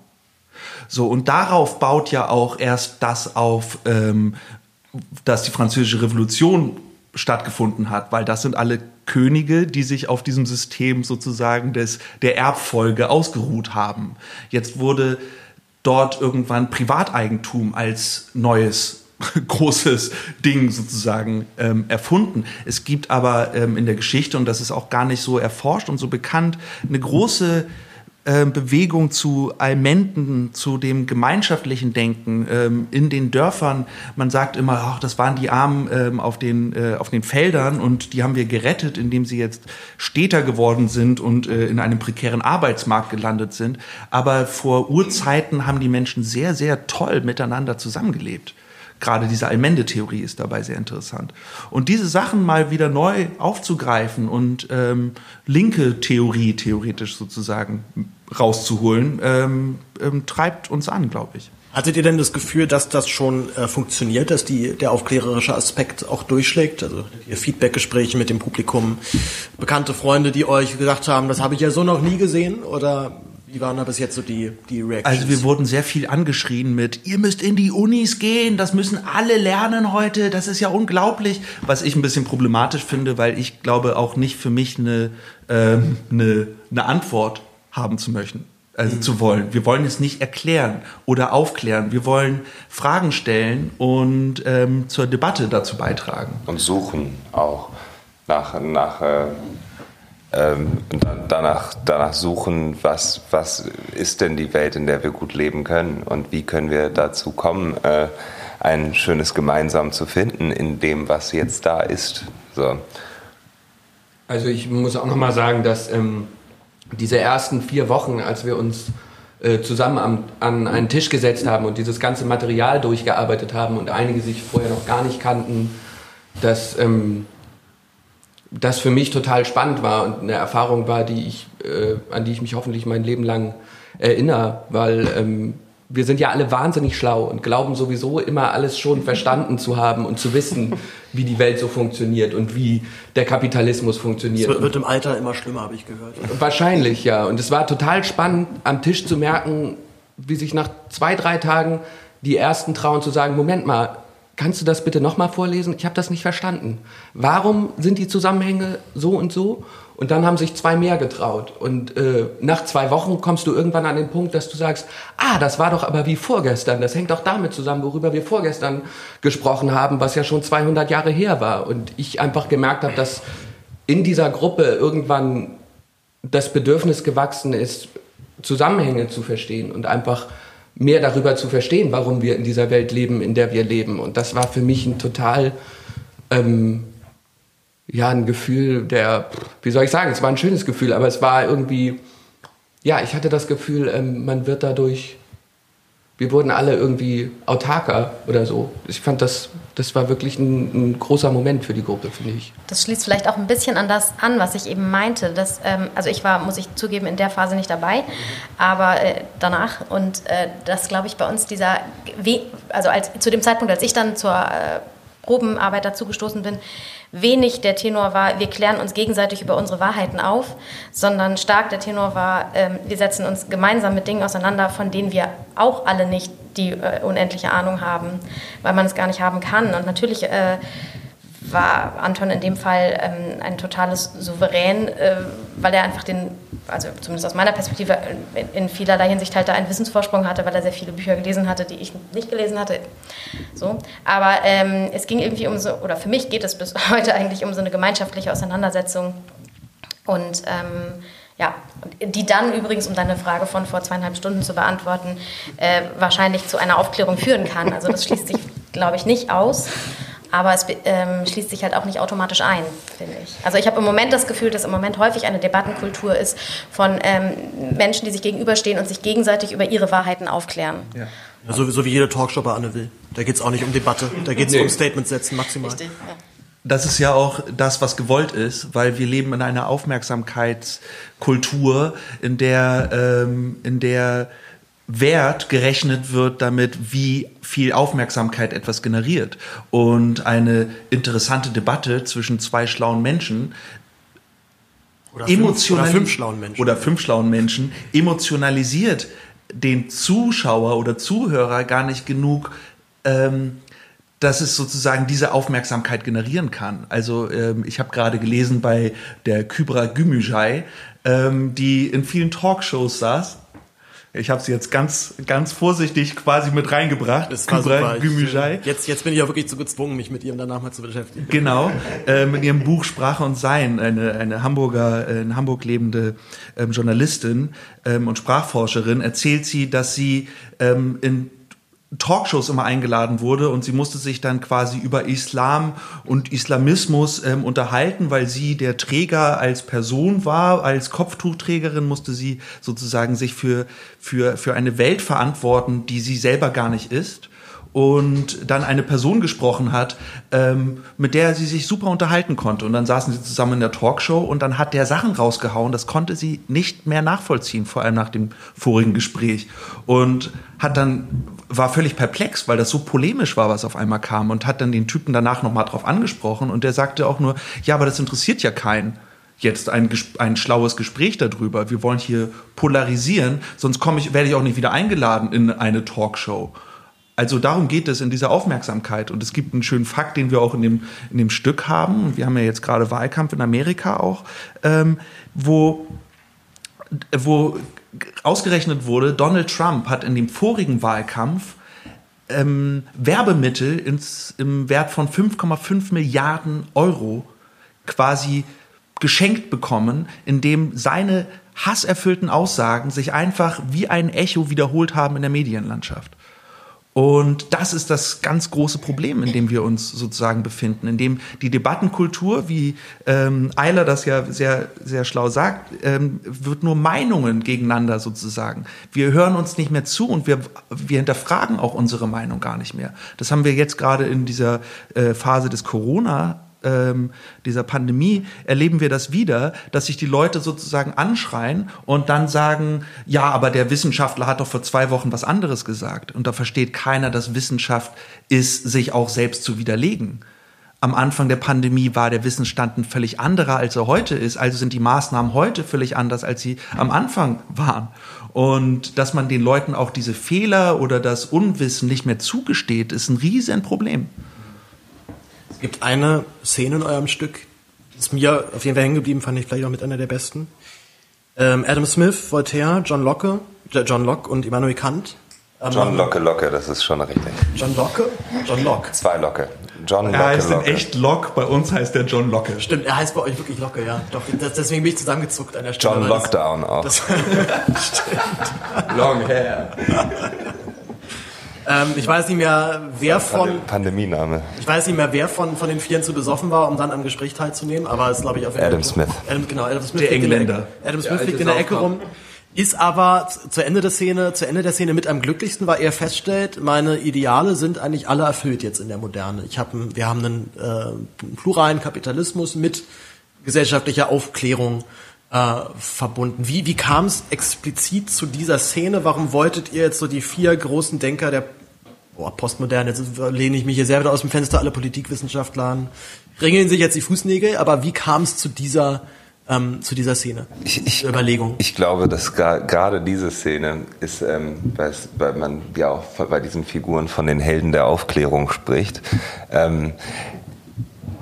So, und darauf baut ja auch erst das auf, ähm, dass die französische Revolution stattgefunden hat, weil das sind alle Könige, die sich auf diesem System sozusagen des, der Erbfolge ausgeruht haben. Jetzt wurde dort irgendwann Privateigentum als neues großes Ding sozusagen ähm, erfunden. Es gibt aber ähm, in der Geschichte, und das ist auch gar nicht so erforscht und so bekannt, eine große äh, Bewegung zu Almenden, zu dem gemeinschaftlichen Denken ähm, in den Dörfern. Man sagt immer, ach, das waren die Armen ähm, auf, den, äh, auf den Feldern und die haben wir gerettet, indem sie jetzt Städter geworden sind und äh, in einem prekären Arbeitsmarkt gelandet sind. Aber vor Urzeiten haben die Menschen sehr, sehr toll miteinander zusammengelebt Gerade diese Allmende-Theorie ist dabei sehr interessant. Und diese Sachen mal wieder neu aufzugreifen und ähm, linke Theorie theoretisch sozusagen rauszuholen, ähm, ähm, treibt uns an, glaube ich. Hattet ihr denn das Gefühl, dass das schon äh, funktioniert, dass die, der aufklärerische Aspekt auch durchschlägt? Also ihr Feedbackgespräche mit dem Publikum, bekannte Freunde, die euch gesagt haben, das habe ich ja so noch nie gesehen? Oder wie waren da bis jetzt so die, die Reactions? Also wir wurden sehr viel angeschrien mit, ihr müsst in die Unis gehen, das müssen alle lernen heute, das ist ja unglaublich. Was ich ein bisschen problematisch finde, weil ich glaube auch nicht für mich eine, ähm, eine, eine Antwort haben zu möchten also zu wollen. Wir wollen es nicht erklären oder aufklären. Wir wollen Fragen stellen und ähm, zur Debatte dazu beitragen. Und suchen auch nach, nach äh, ähm, danach, danach suchen, was, was ist denn die Welt, in der wir gut leben können und wie können wir dazu kommen, äh, ein schönes Gemeinsam zu finden in dem, was jetzt da ist. So. Also ich muss auch noch mal sagen, dass ähm, diese ersten vier Wochen, als wir uns äh, zusammen am, an einen Tisch gesetzt haben und dieses ganze Material durchgearbeitet haben und einige sich vorher noch gar nicht kannten, dass ähm, das für mich total spannend war und eine Erfahrung war, die ich, äh, an die ich mich hoffentlich mein Leben lang erinnere, weil ähm, wir sind ja alle wahnsinnig schlau und glauben sowieso immer alles schon verstanden zu haben und zu wissen, wie die Welt so funktioniert und wie der Kapitalismus funktioniert. Es wird, im Alter immer schlimmer, habe ich gehört. Wahrscheinlich, ja. Und es war total spannend, am Tisch zu merken, wie sich nach zwei, drei Tagen die Ersten trauen zu sagen, Moment mal, kannst du das bitte nochmal vorlesen? Ich habe das nicht verstanden. Warum sind die Zusammenhänge so und so? Und dann haben sich zwei mehr getraut. Und äh, nach zwei Wochen kommst du irgendwann an den Punkt, dass du sagst, ah, das war doch aber wie vorgestern. Das hängt doch damit zusammen, worüber wir vorgestern gesprochen haben, was ja schon 200 Jahre her war. Und ich einfach gemerkt habe, dass in dieser Gruppe irgendwann das Bedürfnis gewachsen ist, Zusammenhänge zu verstehen und einfach mehr darüber zu verstehen, warum wir in dieser Welt leben, in der wir leben. Und das war für mich ein total ähm, ja, ein Gefühl der, wie soll ich sagen, es war ein schönes Gefühl, aber es war irgendwie, ja, ich hatte das Gefühl, ähm, man wird dadurch, wir wurden alle irgendwie autarker oder so. Ich fand das, das war wirklich ein, ein großer Moment für die Gruppe, finde ich. Das schließt vielleicht auch ein bisschen an das an, was ich eben meinte. Dass, ähm, also ich war, muss ich zugeben, in der Phase nicht dabei, aber äh, danach. Und äh, das, glaube ich, bei uns dieser, also als, zu dem Zeitpunkt, als ich dann zur äh, Probenarbeit dazu gestoßen bin, wenig der Tenor war, wir klären uns gegenseitig über unsere Wahrheiten auf, sondern stark der Tenor war, ähm, wir setzen uns gemeinsam mit Dingen auseinander, von denen wir auch alle nicht die äh, unendliche Ahnung haben, weil man es gar nicht haben kann. Und natürlich äh, war Anton in dem Fall ähm, ein totales Souverän, äh, weil er einfach den, also zumindest aus meiner Perspektive, in, in, vielerlei Hinsicht halt da einen Wissensvorsprung hatte, weil er sehr viele Bücher gelesen hatte, die ich nicht gelesen hatte. So. Aber ähm, es ging irgendwie um so, oder für mich geht es bis heute eigentlich um so eine gemeinschaftliche Auseinandersetzung. Und ähm, ja, die dann übrigens, um deine Frage von vor zweieinhalb Stunden zu beantworten, äh, wahrscheinlich zu einer Aufklärung führen kann. Also das schließt sich, glaube ich, nicht aus. Aber es ähm, schließt sich halt auch nicht automatisch ein, finde ich. Also ich habe im Moment das Gefühl, dass im Moment häufig eine Debattenkultur ist von ähm, Menschen, die sich gegenüberstehen und sich gegenseitig über ihre Wahrheiten aufklären. Ja. Ja, so, so, wie jede Talkshow bei Anne will. Da geht es auch nicht um Debatte, da geht es nee. um Statements setzen maximal. Richtig, ja. Das ist ja auch das, was gewollt ist, weil wir leben in einer Aufmerksamkeitskultur, in der, ähm, in der Wert gerechnet wird damit, wie viel Aufmerksamkeit etwas generiert. Und eine interessante Debatte zwischen zwei schlauen Menschen oder fünf, oder fünf schlauen Menschen. Oder fünf schlauen Menschen emotionalisiert den Zuschauer oder Zuhörer gar nicht genug, ähm, dass es sozusagen diese Aufmerksamkeit generieren kann. Also ähm, ich habe gerade gelesen bei der Kybra Gümüşay, ähm, die in vielen Talkshows saß ich habe sie jetzt ganz, ganz vorsichtig quasi mit reingebracht. Das war Kübra super. Jetzt, jetzt bin ich auch wirklich zu gezwungen, mich mit ihrem danach mal zu beschäftigen. Genau, äh, mit ihrem Buch Sprache und Sein, eine, eine Hamburger, äh, in Hamburg lebende ähm, Journalistin ähm, und Sprachforscherin, erzählt sie, dass sie ähm, in Talkshows immer eingeladen wurde und sie musste sich dann quasi über Islam und Islamismus ähm, unterhalten, weil sie der Träger als Person war, als Kopftuchträgerin musste sie sozusagen sich für, für, für eine Welt verantworten, die sie selber gar nicht ist. und dann eine Person gesprochen hat, ähm, mit der sie sich super unterhalten konnte. Und dann saßen sie zusammen in der Talkshow und dann hat der Sachen rausgehauen, das konnte sie nicht mehr nachvollziehen, vor allem nach dem vorigen Gespräch. Und hat dann, war völlig perplex, weil das so polemisch war, was auf einmal kam und hat dann den Typen danach nochmal drauf angesprochen und der sagte auch nur, ja, aber das interessiert ja keinen jetzt ein, ein schlaues Gespräch darüber. Wir wollen hier polarisieren, sonst komme ich, werde ich auch nicht wieder eingeladen in eine Talkshow. Also darum geht es in dieser Aufmerksamkeit. Und es gibt einen schönen Fakt, den wir auch in dem, in dem Stück haben. Wir haben ja jetzt gerade Wahlkampf in Amerika auch, ähm, wo, wo ausgerechnet wurde, Donald Trump hat in dem vorigen Wahlkampf ähm, Werbemittel ins, im Wert von 5,5 Milliarden Euro quasi geschenkt bekommen, indem seine hasserfüllten Aussagen sich einfach wie ein Echo wiederholt haben in der Medienlandschaft. Und das ist das ganz große Problem, in dem wir uns sozusagen befinden, in dem die Debattenkultur, wie ähm, Eiler das ja sehr, sehr schlau sagt, ähm, wird nur Meinungen gegeneinander sozusagen. Wir hören uns nicht mehr zu und wir, wir hinterfragen auch unsere Meinung gar nicht mehr. Das haben wir jetzt gerade in dieser äh, Phase des Corona ähm, dieser Pandemie erleben wir das wieder, dass sich die Leute sozusagen anschreien und dann sagen, ja, aber der Wissenschaftler hat doch vor zwei Wochen was anderes gesagt. Und da versteht keiner, dass Wissenschaft ist, sich auch selbst zu widerlegen. Am Anfang der Pandemie war der Wissensstand ein völlig anderer, als er heute ist. Also sind die Maßnahmen heute völlig anders, als sie am Anfang waren. Und dass man den Leuten auch diese Fehler oder das Unwissen nicht mehr zugesteht, ist ein riesen Problem gibt eine Szene in eurem Stück, ist mir auf jeden Fall hängen geblieben, fand ich vielleicht auch mit einer der besten. Ähm, Adam Smith, Voltaire, John Locke, John Locke und Immanuel Kant. Ähm, John Locke, Locke, das ist schon richtig. John Locke? John Locke. Zwei Locke. John Locke, er heißt Locke. in echt Locke, bei uns heißt der John Locke. Stimmt, er heißt bei euch wirklich Locke, ja. Doch, das, deswegen bin ich zusammengezuckt an der Stelle. John Lockdown auch. Das, stimmt. Long hair. Ähm, ich weiß nicht mehr, wer von. Pandemiename. Ich weiß nicht mehr, wer von, von den Vieren zu besoffen war, um dann am Gespräch teilzunehmen, aber es glaube ich auf Adam Smith. Adam, genau, Adam Smith. Der Engländer. Der, Adam Smith liegt in der Ecke rum. Ist aber zu Ende der Szene, zu Ende der Szene mit am glücklichsten, weil er feststellt, meine Ideale sind eigentlich alle erfüllt jetzt in der Moderne. Ich hab, wir haben einen äh, pluralen Kapitalismus mit gesellschaftlicher Aufklärung äh, verbunden. Wie, wie kam es explizit zu dieser Szene? Warum wolltet ihr jetzt so die vier großen Denker der boah, Postmoderne, jetzt lehne ich mich hier sehr wieder aus dem Fenster, alle Politikwissenschaftler an, ringeln sich jetzt die Fußnägel, aber wie kam es zu dieser ähm, zu dieser Szene, ich, ich, Überlegung? Ich glaube, dass gerade diese Szene ist, ähm, weil man ja auch bei diesen Figuren von den Helden der Aufklärung spricht, ähm,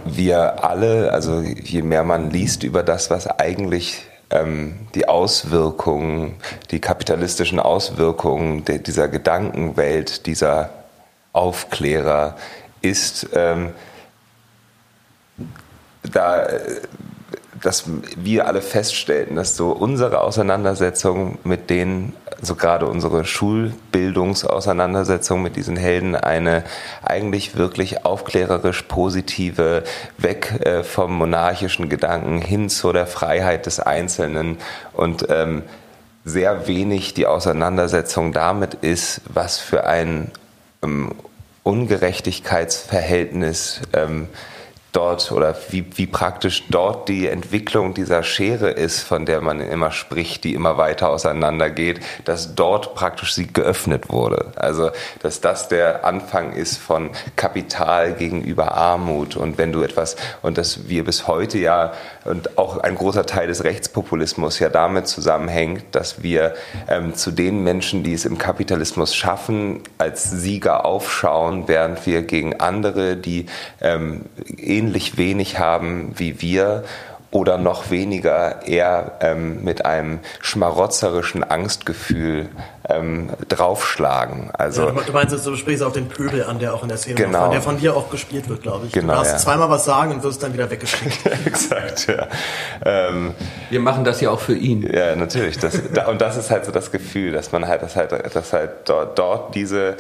wir alle, also je mehr man liest über das, was eigentlich ähm, die Auswirkungen, die kapitalistischen Auswirkungen de, dieser Gedankenwelt, dieser Aufklärer ist, ähm, da dass wir alle feststellten, dass so unsere Auseinandersetzung mit denen, so gerade unsere Schulbildungsauseinandersetzung mit diesen Helden, eine eigentlich wirklich aufklärerisch positive, weg äh, vom monarchischen Gedanken hin zu der Freiheit des Einzelnen. Und ähm, sehr wenig die Auseinandersetzung damit ist, was für ein ähm, Ungerechtigkeitsverhältnis ähm, dort oder wie, wie praktisch dort die Entwicklung dieser Schere ist, von der man immer spricht, die immer weiter auseinander geht, dass dort praktisch sie geöffnet wurde. Also, dass das der Anfang ist von Kapital gegenüber Armut und wenn du etwas, und dass wir bis heute ja, und auch ein großer Teil des Rechtspopulismus ja damit zusammenhängt, dass wir ähm, zu den Menschen, die es im Kapitalismus schaffen, als Sieger aufschauen, während wir gegen andere, die ähm, ähnlich wenig haben wie wir oder noch weniger eher ähm, mit einem schmarotzerischen Angstgefühl ähm, draufschlagen. Also ja, du meinst, du sprichst auf den Pöbel an, der auch in der Szene genau. war, der von dir auch gespielt wird, glaube ich. Genau, du darfst ja. zweimal was sagen und wirst dann wieder weggeschickt. Exakt, ja. Ähm, Wir machen das ja auch für ihn. Ja, natürlich. Das, und das ist halt so das Gefühl, dass man halt, dass halt, dass halt dort, dort diese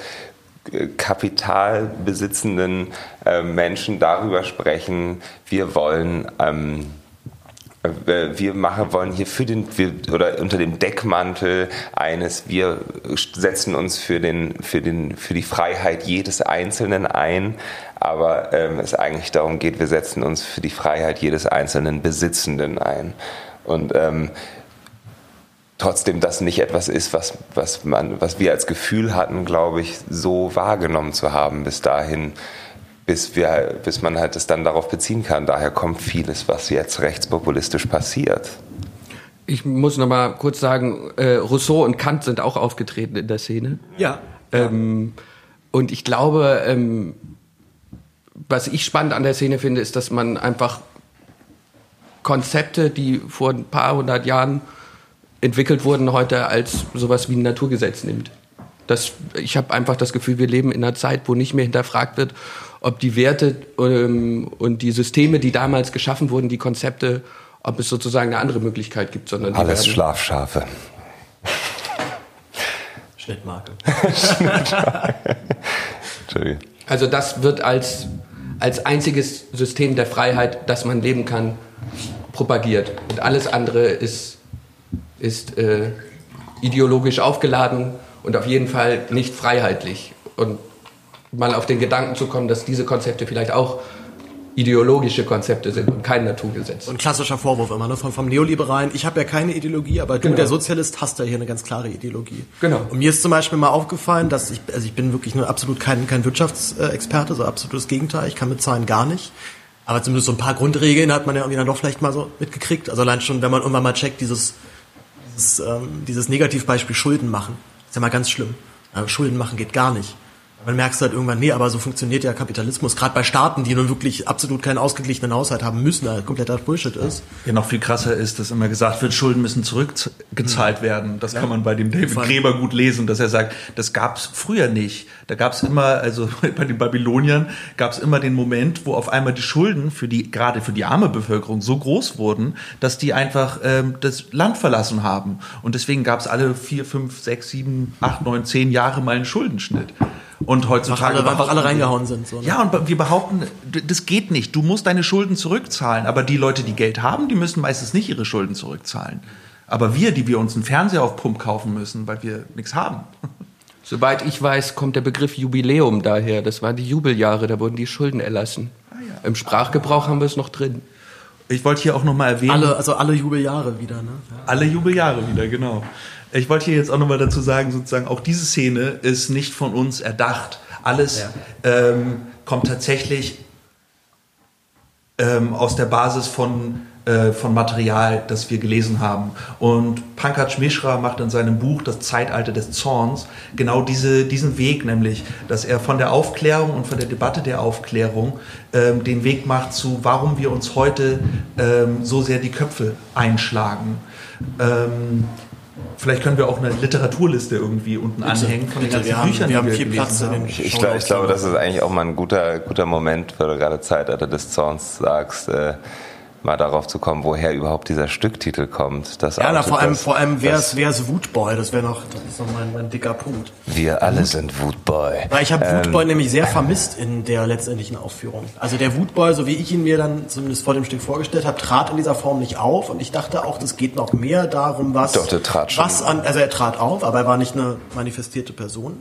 kapitalbesitzenden äh, Menschen darüber sprechen, wir wollen ähm, Äh, wir machen, wollen hier für den, wir, oder unter dem Deckmantel eines, wir setzen uns für, den, für, den, für die Freiheit jedes Einzelnen ein, aber ähm, es eigentlich darum geht, wir setzen uns für die Freiheit jedes einzelnen Besitzenden ein. Und ähm, trotzdem das nicht etwas ist, was, was, man, was wir als Gefühl hatten, glaube ich, so wahrgenommen zu haben bis dahin, bis, wir, bis man halt es dann darauf beziehen kann. Daher kommt vieles, was jetzt rechtspopulistisch passiert. Ich muss noch mal kurz sagen, äh, Rousseau und Kant sind auch aufgetreten in der Szene. Ja. Ähm, und ich glaube, ähm, was ich spannend an der Szene finde, ist, dass man einfach Konzepte, die vor ein paar hundert Jahren entwickelt wurden, heute als sowas wie ein Naturgesetz nimmt. Das, ich habe einfach das Gefühl, wir leben in einer Zeit, wo nicht mehr hinterfragt wird, ob die Werte ähm, und die Systeme, die damals geschaffen wurden, die Konzepte, ob es sozusagen eine andere Möglichkeit gibt, sondern Alles werden, Schlafschafe. Schnittmarke. Entschuldigung. Also das wird als, als einziges System der Freiheit, das man leben kann, propagiert. Und alles andere ist, ist äh, ideologisch aufgeladen und auf jeden Fall nicht freiheitlich. Und mal auf den Gedanken zu kommen, dass diese Konzepte vielleicht auch ideologische Konzepte sind und kein Naturgesetz. Ein klassischer Vorwurf immer ne, vom, vom Neoliberalen. Ich habe ja keine Ideologie, aber du, Genau. der Sozialist, hast ja hier eine ganz klare Ideologie. Genau. Und mir ist zum Beispiel mal aufgefallen, dass ich, also ich bin wirklich nur absolut kein, kein Wirtschaftsexperte, so absolutes Gegenteil. Ich kann mit Zahlen gar nicht. Aber zumindest so ein paar Grundregeln hat man ja irgendwie dann doch vielleicht mal so mitgekriegt. Also allein schon, wenn man irgendwann mal checkt, dieses, dieses, ähm, dieses Negativbeispiel Schulden machen. Ist ja mal ganz schlimm. Aber Schulden machen geht gar nicht. Man merkst halt irgendwann, nee, aber so funktioniert ja Kapitalismus. Gerade bei Staaten, die nun wirklich absolut keinen ausgeglichenen Haushalt haben müssen, da kompletter Bullshit ist. Ja, noch viel krasser ist, dass immer gesagt wird, Schulden müssen zurückgezahlt werden. Das kann man bei dem David Fall. Gräber gut lesen, dass er sagt, das gab's früher nicht. Da gab's immer, also bei den Babyloniern gab's immer den Moment, wo auf einmal die Schulden für die, gerade für die arme Bevölkerung so groß wurden, dass die einfach ähm, das Land verlassen haben. Und deswegen gab's alle vier, fünf, sechs, sieben, acht, neun, zehn Jahre mal einen Schuldenschnitt. Und heutzutage Einfach alle, einfach alle reingehauen sind. So, ne? ja, und wir behaupten, das geht nicht. Du musst deine Schulden zurückzahlen. Aber die Leute, die Geld haben, die müssen meistens nicht ihre Schulden zurückzahlen. Aber wir, die wir uns einen Fernseher auf Pump kaufen müssen, weil wir nichts haben. Soweit ich weiß, kommt der Begriff Jubiläum daher. Das waren die Jubeljahre, da wurden die Schulden erlassen. Im Sprachgebrauch haben wir es noch drin. Ich wollte hier auch nochmal erwähnen, Alle, also alle Jubeljahre wieder, ne? Ja. alle Jubeljahre wieder, genau. Ich wollte hier jetzt auch nochmal dazu sagen, sozusagen, auch diese Szene ist nicht von uns erdacht. Alles ähm, kommt tatsächlich ähm, aus der Basis von, äh, von Material, das wir gelesen haben. Und Pankaj Mishra macht in seinem Buch Das Zeitalter des Zorns genau diese, diesen Weg, nämlich, dass er von der Aufklärung und von der Debatte der Aufklärung ähm, den Weg macht zu, warum wir uns heute ähm, so sehr die Köpfe einschlagen. Ähm, Vielleicht können wir auch eine Literaturliste irgendwie unten anhängen von den ganzen wir haben, Büchern, wir haben die wir viel Platz haben. Ich, ich, glaub, ich glaube, das ist eigentlich auch mal ein guter, guter Moment, weil du gerade Zeitalter des Zorns sagst, äh, mal darauf zu kommen, woher überhaupt dieser Stücktitel kommt. Das Ja, na, vor allem, vor allem, wer ist, wer ist Wutboy? Das wäre noch, das ist noch mein, mein dicker Punkt. Wir alle sind Wutboy. Weil ich habe Ähm, Wutboy nämlich sehr vermisst in der letztendlichen Aufführung. Also der Wutboy, so wie ich ihn mir dann zumindest vor dem Stück vorgestellt habe, trat in dieser Form nicht auf und ich dachte auch, das geht noch mehr darum, was, Doch, der trat schon. was an, also er trat auf, aber er war nicht eine manifestierte Person.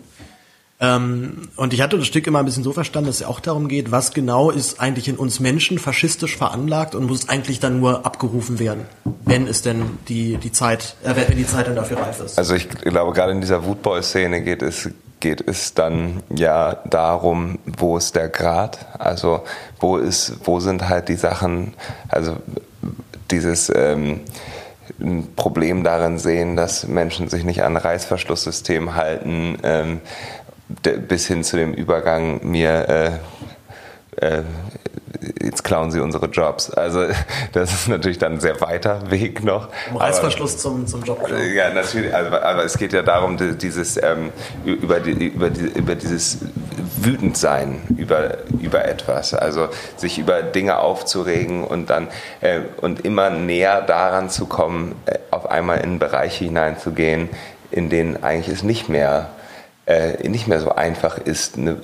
Ähm, und ich hatte das Stück immer ein bisschen so verstanden, dass es auch darum geht, was genau ist eigentlich in uns Menschen faschistisch veranlagt und muss eigentlich dann nur abgerufen werden, wenn es denn die, die Zeit, äh, wenn die Zeit dann dafür reif ist. Also ich glaube, gerade in dieser Wutboy-Szene geht es, geht es dann ja darum, wo ist der Grad? Also wo ist, wo sind halt die Sachen, also dieses ähm, Problem darin sehen, dass Menschen sich nicht an Reißverschlusssystem halten, ähm, bis hin zu dem Übergang mir äh, äh, jetzt klauen sie unsere Jobs. Also das ist natürlich dann ein sehr weiter Weg noch. Aber- Reißverschluss zum, zum Job. Ja, natürlich, also, aber es geht ja darum, di- dieses, ähm, über, die, über, die, über dieses Wütendsein über, über etwas, also sich über Dinge aufzuregen und dann äh, und immer näher daran zu kommen, äh, auf einmal in Bereiche hineinzugehen, in denen eigentlich es nicht mehr, äh, nicht mehr so einfach ist, eine,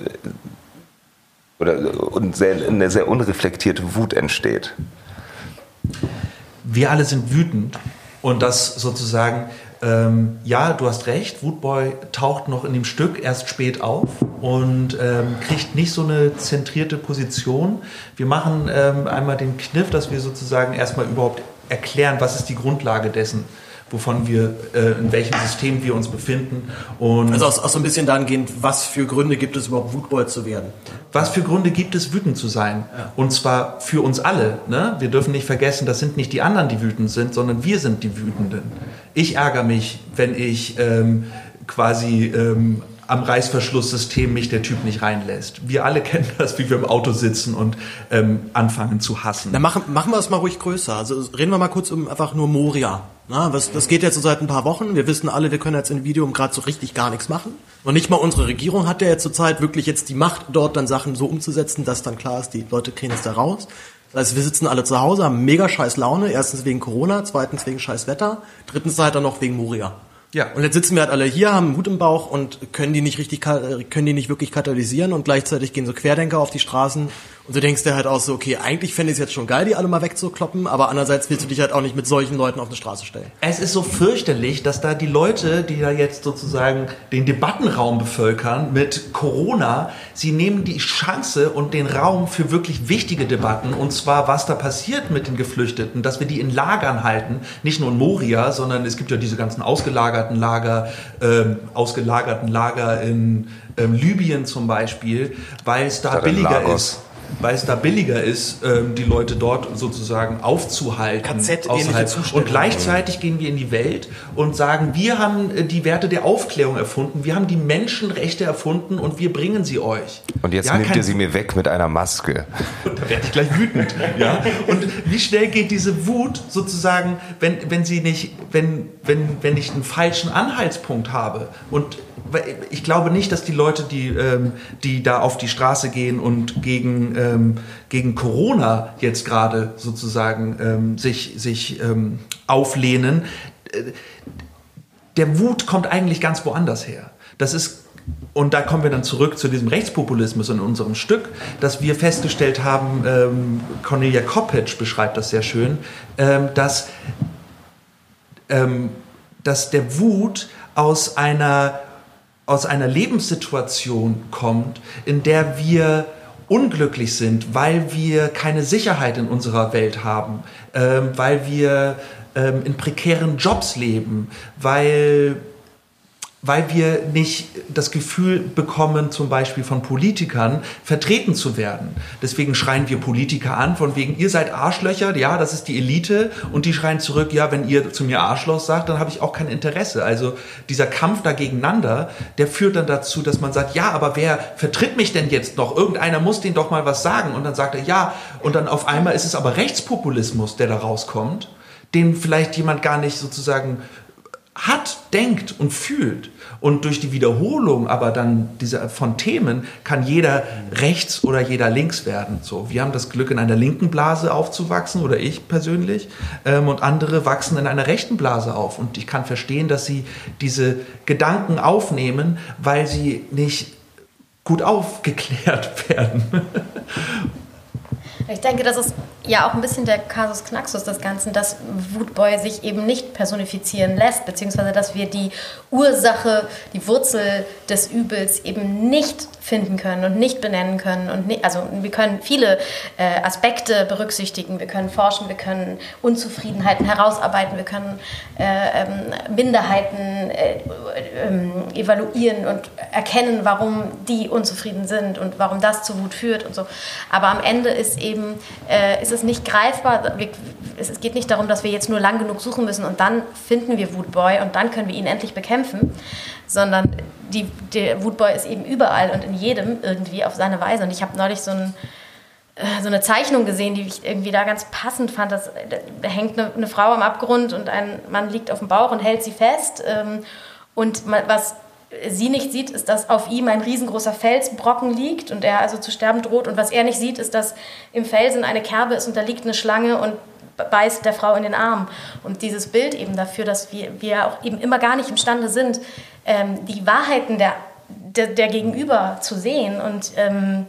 oder und sehr, eine sehr unreflektierte Wut entsteht. wir alle sind wütend und das sozusagen ähm, ja, du hast recht, Woodboy taucht noch in dem Stück erst spät auf und ähm, kriegt nicht so eine zentrierte Position. Wir machen ähm, einmal den Kniff, dass wir sozusagen erstmal überhaupt erklären, was ist die Grundlage dessen, wovon wir, äh, in welchem System wir uns befinden. Und Also auch, auch so ein bisschen dahingehend, was für Gründe gibt es überhaupt Wutboy zu werden? was für Gründe gibt es, wütend zu sein? Und zwar für uns alle. Ne? Wir dürfen nicht vergessen, das sind nicht die anderen, die wütend sind, sondern wir sind die Wütenden. Ich ärgere mich, wenn ich ähm, quasi ähm, am Reißverschlusssystem mich der Typ nicht reinlässt. Wir alle kennen das, wie wir im Auto sitzen und ähm, anfangen zu hassen. Dann machen, machen wir es mal ruhig größer. Also reden wir mal kurz um einfach nur Moria. Na, was, das geht jetzt so seit ein paar Wochen. Wir wissen alle, wir können jetzt in Video gerade so richtig gar nichts machen. Und nicht mal unsere Regierung hat ja jetzt zurzeit wirklich jetzt die Macht, dort dann Sachen so umzusetzen, dass dann klar ist, die Leute kriegen es da raus. Das heißt, wir sitzen alle zu Hause, haben mega scheiß Laune. Erstens wegen Corona, zweitens wegen scheiß Wetter, drittens halt dann noch wegen Moria. Ja. Und jetzt sitzen wir halt alle hier, haben Mut im Bauch und können die nicht richtig, äh, können die nicht wirklich katalysieren und gleichzeitig gehen so Querdenker auf die Straßen und du denkst dir halt auch so, okay, eigentlich fände ich es jetzt schon geil, die alle mal wegzukloppen, aber andererseits willst du dich halt auch nicht mit solchen Leuten auf eine Straße stellen. Es ist so fürchterlich, dass da die Leute, die da jetzt sozusagen den Debattenraum bevölkern mit Corona, sie nehmen die Chance und den Raum für wirklich wichtige Debatten, und zwar was da passiert mit den Geflüchteten, dass wir die in Lagern halten, nicht nur in Moria, sondern es gibt ja diese ganzen ausgelagerten Lager, ähm, ausgelagerten Lager in ähm, Libyen zum Beispiel, weil es da billiger ist weil es da billiger ist, ähm, die Leute dort sozusagen aufzuhalten. KZ-ähnliche außerhalb. Und gleichzeitig gehen wir in die Welt und sagen, wir haben äh, die Werte der Aufklärung erfunden, wir haben die Menschenrechte erfunden und wir bringen sie euch. Und jetzt Ja, nimmt ihr sie mir weg mit einer Maske. da werde ich gleich wütend. Ja? Und wie schnell geht diese Wut sozusagen, wenn, wenn sie nicht, wenn, wenn, wenn ich einen falschen Anhaltspunkt habe und ich glaube nicht, dass die Leute, die, ähm, die da auf die Straße gehen und gegen, ähm, gegen Corona jetzt gerade sozusagen ähm, sich, sich ähm, auflehnen, äh, der Wut kommt eigentlich ganz woanders her. Das ist und da kommen wir dann zurück zu diesem Rechtspopulismus in unserem Stück, dass wir festgestellt haben, ähm, Cornelia Koppitsch beschreibt das sehr schön, ähm, dass, ähm, dass der Wut aus einer, aus einer Lebenssituation kommt, in der wir unglücklich sind, weil wir keine Sicherheit in unserer Welt haben, ähm, weil wir ähm, in prekären Jobs leben, weil weil wir nicht das Gefühl bekommen, zum Beispiel von Politikern vertreten zu werden. Deswegen schreien wir Politiker an, von wegen, ihr seid Arschlöcher, ja, das ist die Elite, und die schreien zurück, ja, wenn ihr zu mir Arschloch sagt, dann habe ich auch kein Interesse. Also dieser Kampf da gegeneinander, der führt dann dazu, dass man sagt, ja, aber wer vertritt mich denn jetzt noch? Irgendeiner muss denen doch mal was sagen. Und dann sagt er, ja, und dann auf einmal ist es aber Rechtspopulismus, der da rauskommt, den vielleicht jemand gar nicht sozusagen hat, denkt und fühlt. Und durch die Wiederholung aber dann dieser, von Themen kann jeder rechts oder jeder links werden. So, wir haben das Glück, in einer linken Blase aufzuwachsen, oder ich persönlich, ähm, und andere wachsen in einer rechten Blase auf. Und ich kann verstehen, dass sie diese Gedanken aufnehmen, weil sie nicht gut aufgeklärt werden. Ich denke, das ist ja auch ein bisschen der Kasus Knaxus des Ganzen, dass Wutboy sich eben nicht personifizieren lässt, beziehungsweise dass wir die Ursache, die Wurzel des Übels eben nicht finden können und nicht benennen können. Und nicht, also wir können viele äh, Aspekte berücksichtigen, wir können forschen, wir können Unzufriedenheiten herausarbeiten, wir können äh, ähm, Minderheiten äh, ähm, evaluieren und erkennen, warum die unzufrieden sind und warum das zu Wut führt und so. Aber am Ende ist eben, äh, ist es nicht greifbar. Wir, es, es geht nicht darum, dass wir jetzt nur lang genug suchen müssen und dann finden wir Wutboy und dann können wir ihn endlich bekämpfen, sondern die, der Wutboy ist eben überall und in jedem irgendwie auf seine Weise. Und ich habe neulich so ein äh, so eine Zeichnung gesehen, die ich irgendwie da ganz passend fand. Dass, da hängt eine, eine Frau am Abgrund und ein Mann liegt auf dem Bauch und hält sie fest. Ähm, und was sie nicht sieht, ist, dass auf ihm ein riesengroßer Felsbrocken liegt und er also zu sterben droht. Und was er nicht sieht, ist, dass im Felsen eine Kerbe ist und da liegt eine Schlange und beißt der Frau in den Arm. Und dieses Bild eben dafür, dass wir, wir auch eben immer gar nicht imstande sind, ähm, die Wahrheiten der, der, der Gegenüber zu sehen und ähm,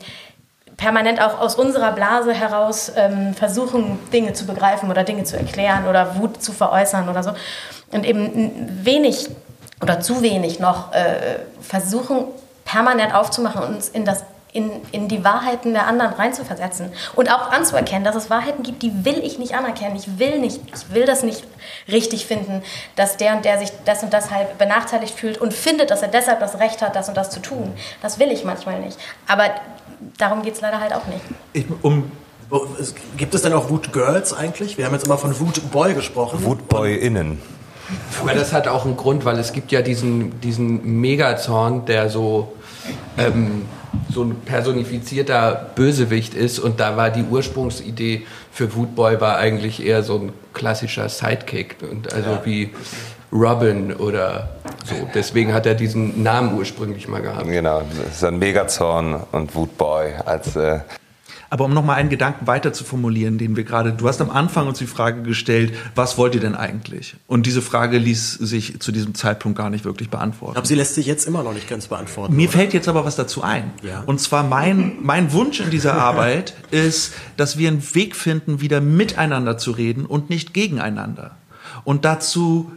permanent auch aus unserer Blase heraus ähm, versuchen, Dinge zu begreifen oder Dinge zu erklären oder Wut zu veräußern oder so. Und eben wenig oder zu wenig noch äh, versuchen, permanent aufzumachen und uns in das in, in die Wahrheiten der anderen reinzuversetzen und auch anzuerkennen, dass es Wahrheiten gibt, die will ich nicht anerkennen. Ich will nicht, ich will das nicht richtig finden, dass der und der sich das und das halt benachteiligt fühlt und findet, dass er deshalb das Recht hat, das und das zu tun. Das will ich manchmal nicht. Aber darum geht es leider halt auch nicht. Ich, um Gibt es denn auch Wut Girls eigentlich? Wir haben jetzt immer von Wut Boy gesprochen. Wut Boy innen. Aber das hat auch einen Grund, weil es gibt ja diesen, diesen Megazorn, der so ähm, so ein personifizierter Bösewicht ist und da war die Ursprungsidee für Woodboy war eigentlich eher so ein klassischer Sidekick und also ja. wie Robin oder so. Deswegen hat er diesen Namen ursprünglich mal gehabt. Genau, ist ein Megazorn und Woodboy als äh, aber um nochmal einen Gedanken weiter zu formulieren, den wir gerade, du hast am Anfang uns die Frage gestellt, was wollt ihr denn eigentlich? Und diese Frage ließ sich zu diesem Zeitpunkt gar nicht wirklich beantworten. Aber sie lässt sich jetzt immer noch nicht ganz beantworten. Mir oder? fällt jetzt aber was dazu ein. Ja. Und zwar mein, mein Wunsch in dieser Arbeit ist, dass wir einen Weg finden, wieder miteinander zu reden und nicht gegeneinander. Und dazu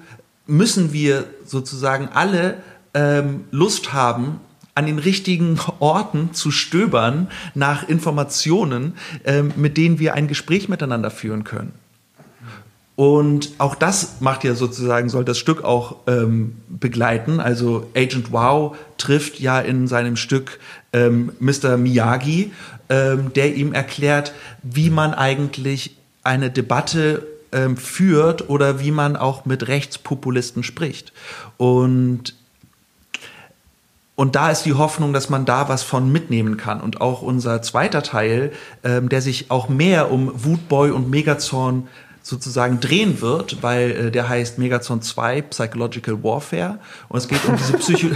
müssen wir sozusagen alle ähm, Lust haben, an den richtigen Orten zu stöbern nach Informationen, ähm, mit denen wir ein Gespräch miteinander führen können. Und auch das macht ja sozusagen, soll das Stück auch ähm, begleiten. Also Agent Wow trifft ja in seinem Stück ähm, Mr. Miyagi, ähm, der ihm erklärt, wie man eigentlich eine Debatte ähm, führt oder wie man auch mit Rechtspopulisten spricht. Und und da ist die Hoffnung, dass man da was von mitnehmen kann. Und auch unser zweiter Teil, ähm, der sich auch mehr um Wutboy und Megazorn sozusagen drehen wird, weil äh, der heißt Megazorn 2 Psychological Warfare. Und es geht um diese Psycho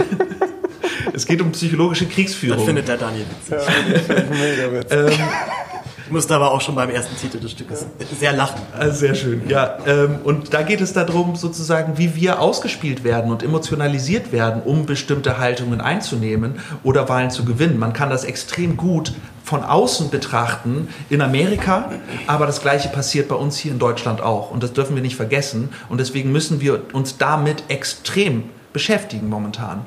es geht um psychologische Kriegsführung. Das findet der Daniel witzig. Ja, ähm, ich musste aber auch schon beim ersten Titel des Stückes sehr lachen. Also sehr schön, ja. Ähm, und da geht es darum, sozusagen, wie wir ausgespielt werden und emotionalisiert werden, um bestimmte Haltungen einzunehmen oder Wahlen zu gewinnen. Man kann das extrem gut von außen betrachten in Amerika, aber das Gleiche passiert bei uns hier in Deutschland auch. Und das dürfen wir nicht vergessen. Und deswegen müssen wir uns damit extrem beschäftigen momentan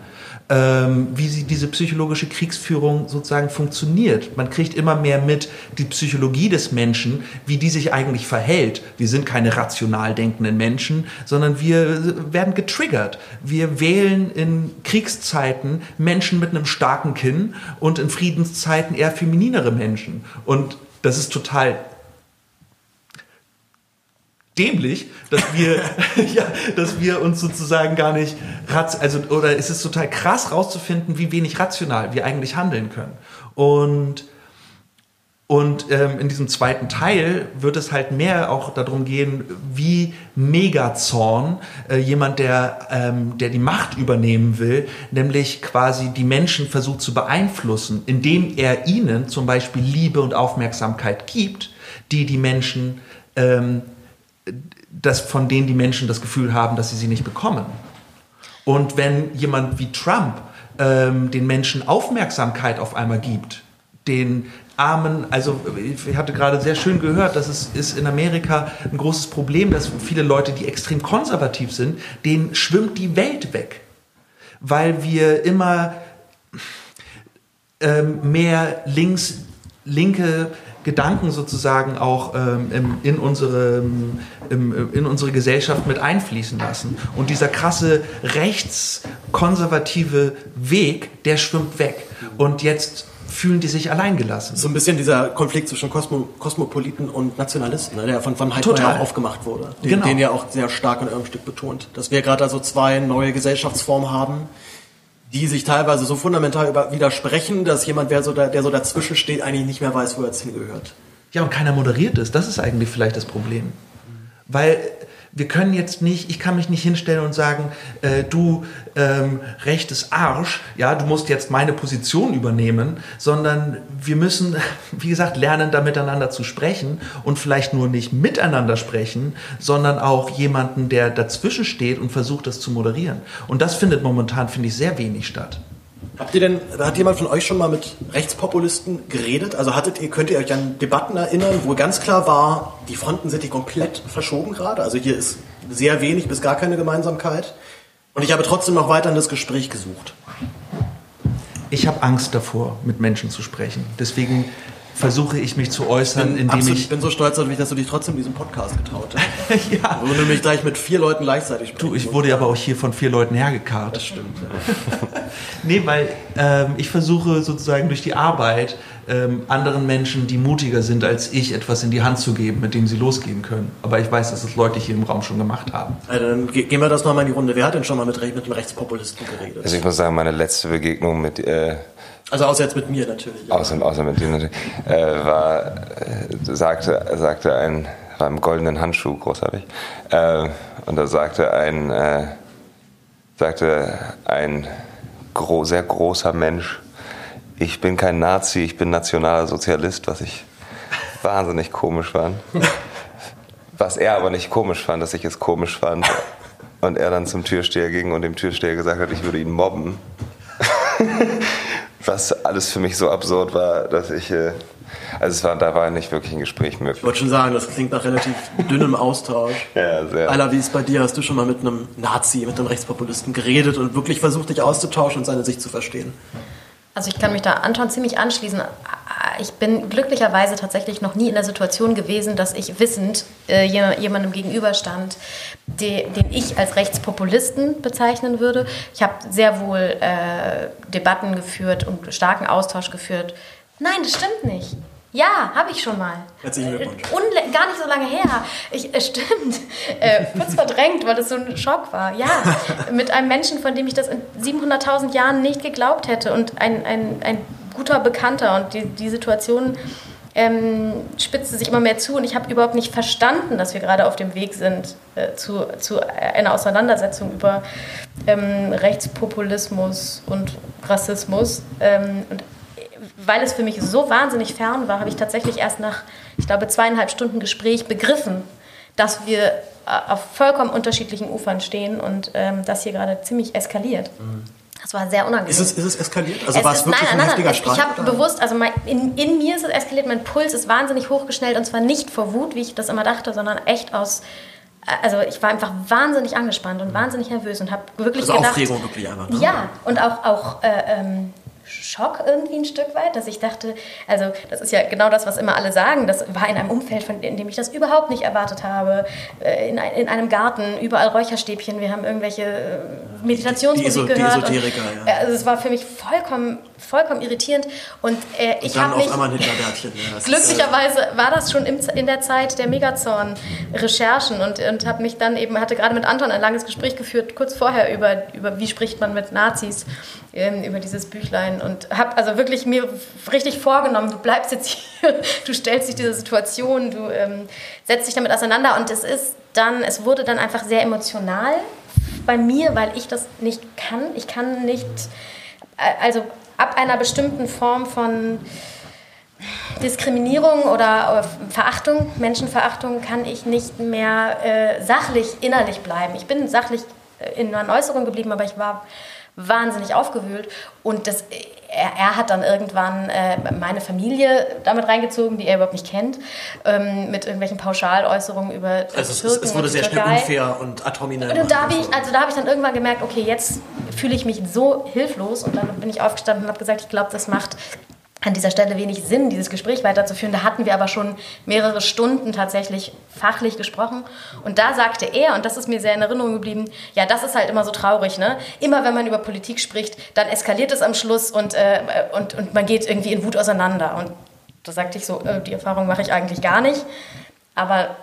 ähm, wie sie diese psychologische Kriegsführung sozusagen funktioniert. Man kriegt immer mehr mit die Psychologie des Menschen, wie die sich eigentlich verhält. Wir sind keine rational denkenden Menschen, sondern wir werden getriggert. Wir wählen in Kriegszeiten Menschen mit einem starken Kinn und in Friedenszeiten eher femininere Menschen. Und das ist total dämlich, dass wir, ja, dass wir uns sozusagen gar nicht, also, oder es ist total krass rauszufinden, wie wenig rational wir eigentlich handeln können. Und, und ähm, in diesem zweiten Teil wird es halt mehr auch darum gehen, wie Megazorn, äh, jemand, der, ähm, der die Macht übernehmen will, nämlich quasi die Menschen versucht zu beeinflussen, indem er ihnen zum Beispiel Liebe und Aufmerksamkeit gibt, die die Menschen ähm, dass von denen die Menschen das Gefühl haben, dass sie sie nicht bekommen. Und wenn jemand wie Trump ähm, den Menschen Aufmerksamkeit auf einmal gibt, den Armen, also ich hatte gerade sehr schön gehört, dass es ist in Amerika ein großes Problem, dass viele Leute, die extrem konservativ sind, denen schwimmt die Welt weg, weil wir immer ähm, mehr links, linke Gedanken sozusagen auch ähm, in, unsere, im, in unsere Gesellschaft mit einfließen lassen. Und dieser krasse rechtskonservative Weg, der schwimmt weg. Und jetzt fühlen die sich alleingelassen. So ein bisschen dieser Konflikt zwischen Kosmo, Kosmopoliten und Nationalisten, ne, der von Van ja auch aufgemacht wurde. Den, genau. den ja auch sehr stark in eurem Stück betont. Dass wir gerade also zwei neue Gesellschaftsformen haben, die sich teilweise so fundamental widersprechen, dass jemand, der so, da, der so dazwischen steht, eigentlich nicht mehr weiß, wo er jetzt hingehört. Ja, und keiner moderiert es. Das ist eigentlich vielleicht das Problem. Weil wir können jetzt nicht, ich kann mich nicht hinstellen und sagen, äh, du ähm, rechtes Arsch, ja, du musst jetzt meine Position übernehmen, sondern wir müssen, wie gesagt, lernen, da miteinander zu sprechen und vielleicht nur nicht miteinander sprechen, sondern auch jemanden, der dazwischen steht und versucht, das zu moderieren. Und das findet momentan, finde ich, sehr wenig statt. Habt ihr denn, hat jemand von euch schon mal mit Rechtspopulisten geredet? Also hattet ihr, könnt ihr euch an Debatten erinnern, wo ganz klar war, die Fronten sind hier komplett verschoben gerade? Also hier ist sehr wenig bis gar keine Gemeinsamkeit. Und ich habe trotzdem noch weiter in das Gespräch gesucht. Ich habe Angst davor, mit Menschen zu sprechen. Deswegen versuche ich mich zu äußern, indem absolut, ich. ich bin so stolz auf dich, dass du dich trotzdem diesem Podcast getraut hast. ja. Wo du nämlich gleich mit vier Leuten gleichzeitig sprechen Du, ich wurde aber auch hier von vier Leuten hergekarrt. Das stimmt. Ja. Nee, weil ähm, ich versuche sozusagen durch die Arbeit ähm, anderen Menschen, die mutiger sind als ich, etwas in die Hand zu geben, mit dem sie losgehen können. Aber ich weiß, dass es Leute hier im Raum schon gemacht haben. Also dann ge- gehen wir das nochmal in die Runde. Wer hat denn schon mal mit, Re- mit einem Rechtspopulisten geredet? Also ich muss sagen, meine letzte Begegnung mit, äh, Also außer jetzt mit mir natürlich. außer, außer mit dir natürlich, äh, war, äh, sagte, sagte ein, war im goldenen Handschuh, großartig, äh, und da sagte ein, äh, sagte ein gro sehr großer Mensch, ich bin kein Nazi, ich bin nationaler Sozialist, was ich wahnsinnig komisch fand. Was er aber nicht komisch fand, dass ich es komisch fand. Und er dann zum Türsteher ging und dem Türsteher gesagt hat, ich würde ihn mobben. Was alles für mich so absurd war, dass ich. Äh, also es war, da war nicht wirklich ein Gespräch Ich möglich. wollte schon sagen, das klingt nach relativ dünnem Austausch. Ja, sehr. Ayla, wie ist bei dir? Hast du schon mal mit einem Nazi, mit einem Rechtspopulisten geredet und wirklich versucht, dich auszutauschen und seine Sicht zu verstehen? Also ich kann mich da Anton ziemlich anschließen. Ich bin glücklicherweise tatsächlich noch nie in der Situation gewesen, dass ich wissend äh, je- jemandem gegenüberstand, de, den ich als Rechtspopulisten bezeichnen würde. Ich habe sehr wohl äh, Debatten geführt und starken Austausch geführt. Nein, das stimmt nicht. Ja, habe ich schon mal. Herzlichen Glückwunsch. Unle gar nicht so lange her. Ich, äh, stimmt. Äh, kurz verdrängt, weil das so ein Schock war. Ja, mit einem Menschen, von dem ich das in 700.000 Jahren nicht geglaubt hätte und ein, ein, ein guter Bekannter und die, die Situation ähm, spitzte sich immer mehr zu und ich habe überhaupt nicht verstanden, dass wir gerade auf dem Weg sind äh, zu, zu einer Auseinandersetzung über ähm, Rechtspopulismus und Rassismus. Ähm, und weil es für mich so wahnsinnig fern war, habe ich tatsächlich erst nach, ich glaube, zweieinhalb Stunden Gespräch begriffen, dass wir äh, auf vollkommen unterschiedlichen Ufern stehen und ähm, das hier gerade ziemlich eskaliert. Das war sehr unangenehm. Ist es, ist es eskaliert? Also Es war es wirklich nein, ein nein, heftiger nein, Streit? Ich habe bewusst, also mein, in, in mir ist es eskaliert, mein Puls ist wahnsinnig hochgeschnellt und zwar nicht vor Wut, wie ich das immer dachte, sondern echt aus, also ich war einfach wahnsinnig angespannt und wahnsinnig nervös und habe wirklich Also gedacht, Aufregung wirklich einfach. Ne? ja, und auch, auch äh, ähm, Schock irgendwie ein Stück weit, dass ich dachte, also das ist ja genau das, was immer alle sagen, das war in einem Umfeld, von, in dem ich das überhaupt nicht erwartet habe, äh, in, ein, in einem Garten, überall Räucherstäbchen, wir haben irgendwelche äh, Meditationsmusik Die die gehört. Esoteriker, und, ja. äh, Also es war für mich vollkommen, vollkommen irritierend und äh, ich habe mich... einmal ein Hinterbärtchen. Ja, äh, Glücklicherweise war das schon im, in der Zeit der Megazorn-Recherchen und, und habe mich dann eben, hatte gerade mit Anton ein langes Gespräch geführt, kurz vorher über, über wie spricht man mit Nazis, ähm, über dieses Büchlein und habe also wirklich mir richtig vorgenommen, du bleibst jetzt hier, du stellst dich dieser Situation, du ähm, setzt dich damit auseinander und es ist dann, es wurde dann einfach sehr emotional bei mir, weil ich das nicht kann. Ich kann nicht, äh, also ab einer bestimmten Form von Diskriminierung oder Verachtung, Menschenverachtung, kann ich nicht mehr äh, sachlich innerlich bleiben. Ich bin sachlich äh, in meinen Äußerungen geblieben, aber ich war wahnsinnig aufgewühlt und das, er, er hat dann irgendwann äh, meine Familie damit reingezogen, die er überhaupt nicht kennt, ähm, mit irgendwelchen Pauschalaußerungen über also es, Türken es wurde und sehr schnell unfair und ad hominem. Und da habe ich, also da habe ich dann irgendwann gemerkt, okay, jetzt fühle ich mich so hilflos und dann bin ich aufgestanden und habe gesagt, ich glaube, das macht an dieser Stelle wenig Sinn, dieses Gespräch weiterzuführen. Da hatten wir aber schon mehrere Stunden tatsächlich fachlich gesprochen. Und da sagte er, und das ist mir sehr in Erinnerung geblieben, ja, das ist halt immer so traurig, ne? Immer wenn man über Politik spricht, dann eskaliert es am Schluss und, äh, und, und man geht irgendwie in Wut auseinander. Und da sagte ich so, äh, die Erfahrung mache ich eigentlich gar nicht. Aber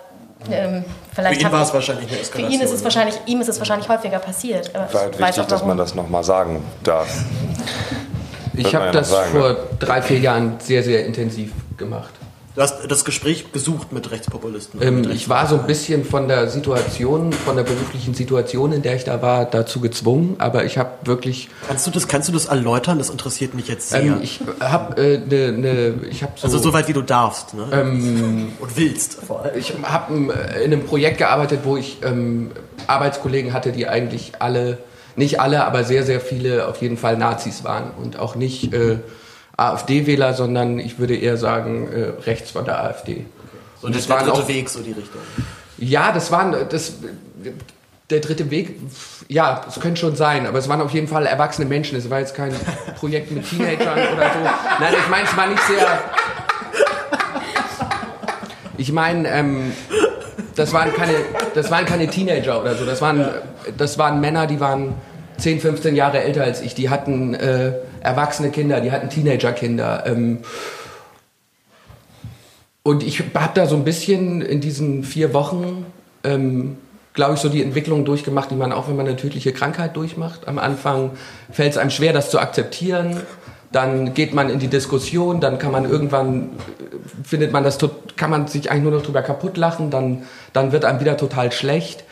ähm, vielleicht Für ihn war es wahrscheinlich eine für Eskalation. ihn ist es ne? wahrscheinlich, ihm ist es wahrscheinlich häufiger passiert. Aber War halt wichtig, auch dass man das nochmal sagen darf. Ich habe das sagen, vor ne? drei, vier Jahren sehr, sehr intensiv gemacht. Du hast das Gespräch gesucht mit Rechtspopulisten. Ähm, Mit ich war so ein bisschen von der Situation, von der beruflichen Situation, in der ich da war, dazu gezwungen. Aber ich habe wirklich, Kannst du das, kannst du das erläutern? Das interessiert mich jetzt sehr. ähm, ich habe äh, ne, ne, ich habe so, also so weit wie du darfst ne? ähm, und willst vor allem. ich habe in einem Projekt gearbeitet, wo ich ähm, Arbeitskollegen hatte, die eigentlich alle nicht alle, aber sehr, sehr viele auf jeden Fall Nazis waren und auch nicht äh, AfD-Wähler, sondern ich würde eher sagen äh, rechts von der AfD. So Und das der dritte auch- Weg, so die Richtung. Ja, das waren das der dritte Weg. Ja, es könnte schon sein, aber es waren auf jeden Fall erwachsene Menschen. Es war jetzt kein Projekt mit Teenagern oder so. Nein, ich meine, es war nicht sehr. Ich meine, ähm, das waren keine, das waren keine Teenager oder so. Das waren, das waren Männer, die waren 10, 15 Jahre älter als ich. Die hatten äh, erwachsene Kinder, die hatten Teenagerkinder. Ähm, und ich habe da so ein bisschen in diesen vier Wochen, ähm, glaube ich, so die Entwicklung durchgemacht, die man auch, wenn man eine tödliche Krankheit durchmacht. Am Anfang fällt es einem schwer, das zu akzeptieren. Dann geht man in die Diskussion, dann kann man irgendwann, äh, findet man das, kann man sich eigentlich nur noch drüber kaputt lachen, dann, dann wird einem wieder total schlecht.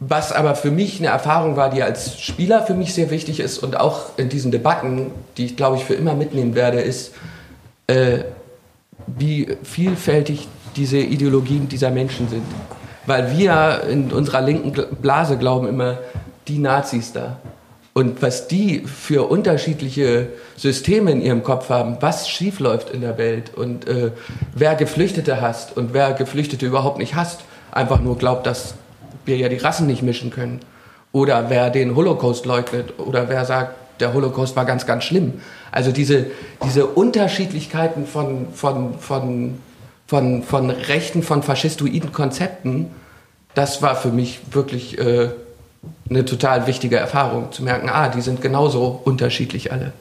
Was aber für mich eine Erfahrung war, die als Spieler für mich sehr wichtig ist und auch in diesen Debatten, die ich glaube ich für immer mitnehmen werde, ist, äh, wie vielfältig diese Ideologien dieser Menschen sind. Weil wir in unserer linken Blase glauben immer, die Nazis da. Und was die für unterschiedliche Systeme in ihrem Kopf haben, was schiefläuft in der Welt und äh, wer Geflüchtete hasst und wer Geflüchtete überhaupt nicht hasst, einfach nur glaubt, dass wir ja die Rassen nicht mischen können. Oder wer den Holocaust leugnet oder wer sagt, der Holocaust war ganz, ganz schlimm. Also diese, diese Unterschiedlichkeiten von, von, von, von, von rechten, von faschistoiden Konzepten, das war für mich wirklich äh, eine total wichtige Erfahrung, zu merken, ah, die sind genauso unterschiedlich alle.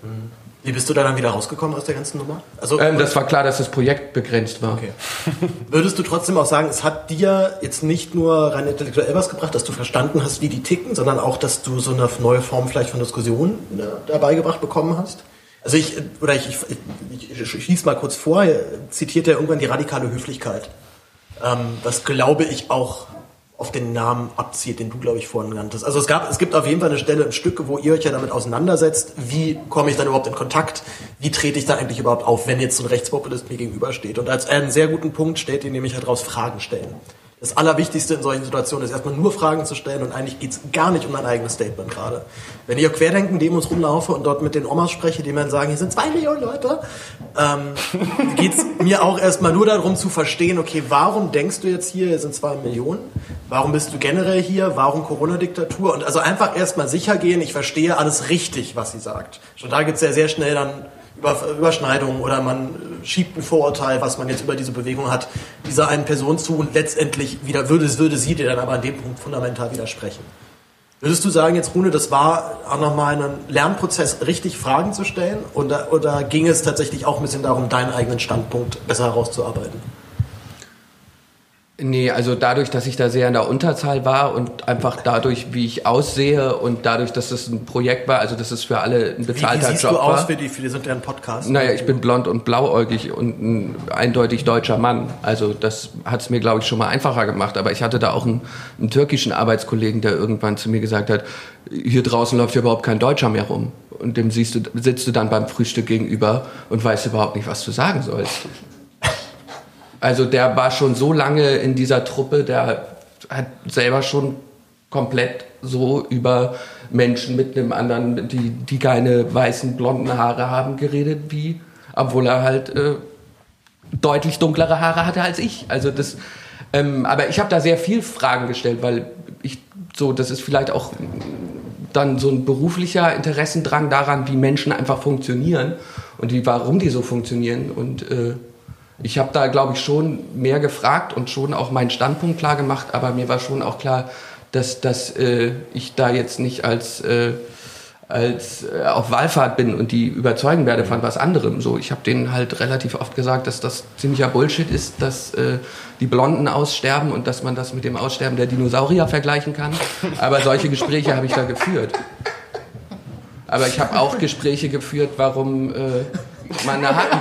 Wie bist du da dann wieder rausgekommen aus der ganzen Nummer? Also, Ähm, das war klar, dass das Projekt begrenzt war. Okay. Würdest du trotzdem auch sagen, es hat dir jetzt nicht nur rein intellektuell was gebracht, dass du verstanden hast, wie die ticken, sondern auch, dass du so eine neue Form vielleicht von Diskussion äh, dabei gebracht bekommen hast? Also ich, oder ich, ich, ich, schließe mal kurz vor, er zitiert er irgendwann die radikale Höflichkeit. Ähm, was glaube ich auch auf den Namen abzielt, den du, glaube ich, vorhin genannt hast. Also es, gab, es gibt auf jeden Fall eine Stelle im Stück, wo ihr euch ja damit auseinandersetzt, wie komme ich dann überhaupt in Kontakt, wie trete ich dann eigentlich überhaupt auf, wenn jetzt so ein Rechtspopulist mir gegenübersteht. Und als einen sehr guten Punkt stellt ihr nämlich halt raus, Fragen stellen. Das Allerwichtigste in solchen Situationen ist erstmal nur Fragen zu stellen und eigentlich geht's gar nicht um mein eigenes Statement gerade. Wenn ich auf Querdenken-Demos rumlaufe und dort mit den Omas spreche, die mir dann sagen, hier sind zwei Millionen Leute, ähm, geht's mir auch erstmal nur darum zu verstehen, okay, warum denkst du jetzt hier, hier sind zwei Millionen? Warum bist du generell hier? Warum Corona-Diktatur? Und also einfach erstmal sicher gehen, ich verstehe alles richtig, was sie sagt. Schon da gibt's ja sehr schnell dann Überschneidungen oder man schiebt ein Vorurteil, was man jetzt über diese Bewegung hat, dieser einen Person zu und letztendlich wieder würde, würde sie dir dann aber an dem Punkt fundamental widersprechen. Würdest du sagen jetzt, Rune, das war auch nochmal ein Lernprozess, richtig Fragen zu stellen? Oder, oder ging es tatsächlich auch ein bisschen darum, deinen eigenen Standpunkt besser herauszuarbeiten? Nee, also dadurch, dass ich da sehr in der Unterzahl war und einfach dadurch, wie ich aussehe und dadurch, dass es ein Projekt war, also dass es für alle ein Wie, wie bezahlter siehst Job du aus war. für die, für die sind ja ein Podcast? Naja, ich bin blond und blauäugig und ein eindeutig deutscher Mann. Also das hat es mir, glaube ich, schon mal einfacher gemacht. Aber ich hatte da auch einen, einen türkischen Arbeitskollegen, der irgendwann zu mir gesagt hat, hier draußen läuft ja überhaupt kein Deutscher mehr rum. Und dem siehst du, sitzt du dann beim Frühstück gegenüber und weißt überhaupt nicht, was du sagen sollst. Also der war schon so lange in dieser Truppe, der hat selber schon komplett so über Menschen mit einem anderen, die, die keine weißen, blonden Haare haben, geredet, wie, obwohl er halt äh, deutlich dunklere Haare hatte als ich. Also das, ähm, aber ich habe da sehr viel Fragen gestellt, weil ich so, das ist vielleicht auch dann so ein beruflicher Interessendrang daran, wie Menschen einfach funktionieren und wie, warum die so funktionieren und äh, ich habe da, glaube ich, schon mehr gefragt und schon auch meinen Standpunkt klar gemacht, aber mir war schon auch klar, dass, dass äh, ich da jetzt nicht als, äh, als äh, auf Wallfahrt bin und die überzeugen werde von was anderem. So, ich habe denen halt relativ oft gesagt, dass das ziemlicher Bullshit ist, dass äh, die Blonden aussterben und dass man das mit dem Aussterben der Dinosaurier vergleichen kann. Aber solche Gespräche habe ich da geführt. Aber ich habe auch Gespräche geführt, warum äh, man eine Hacken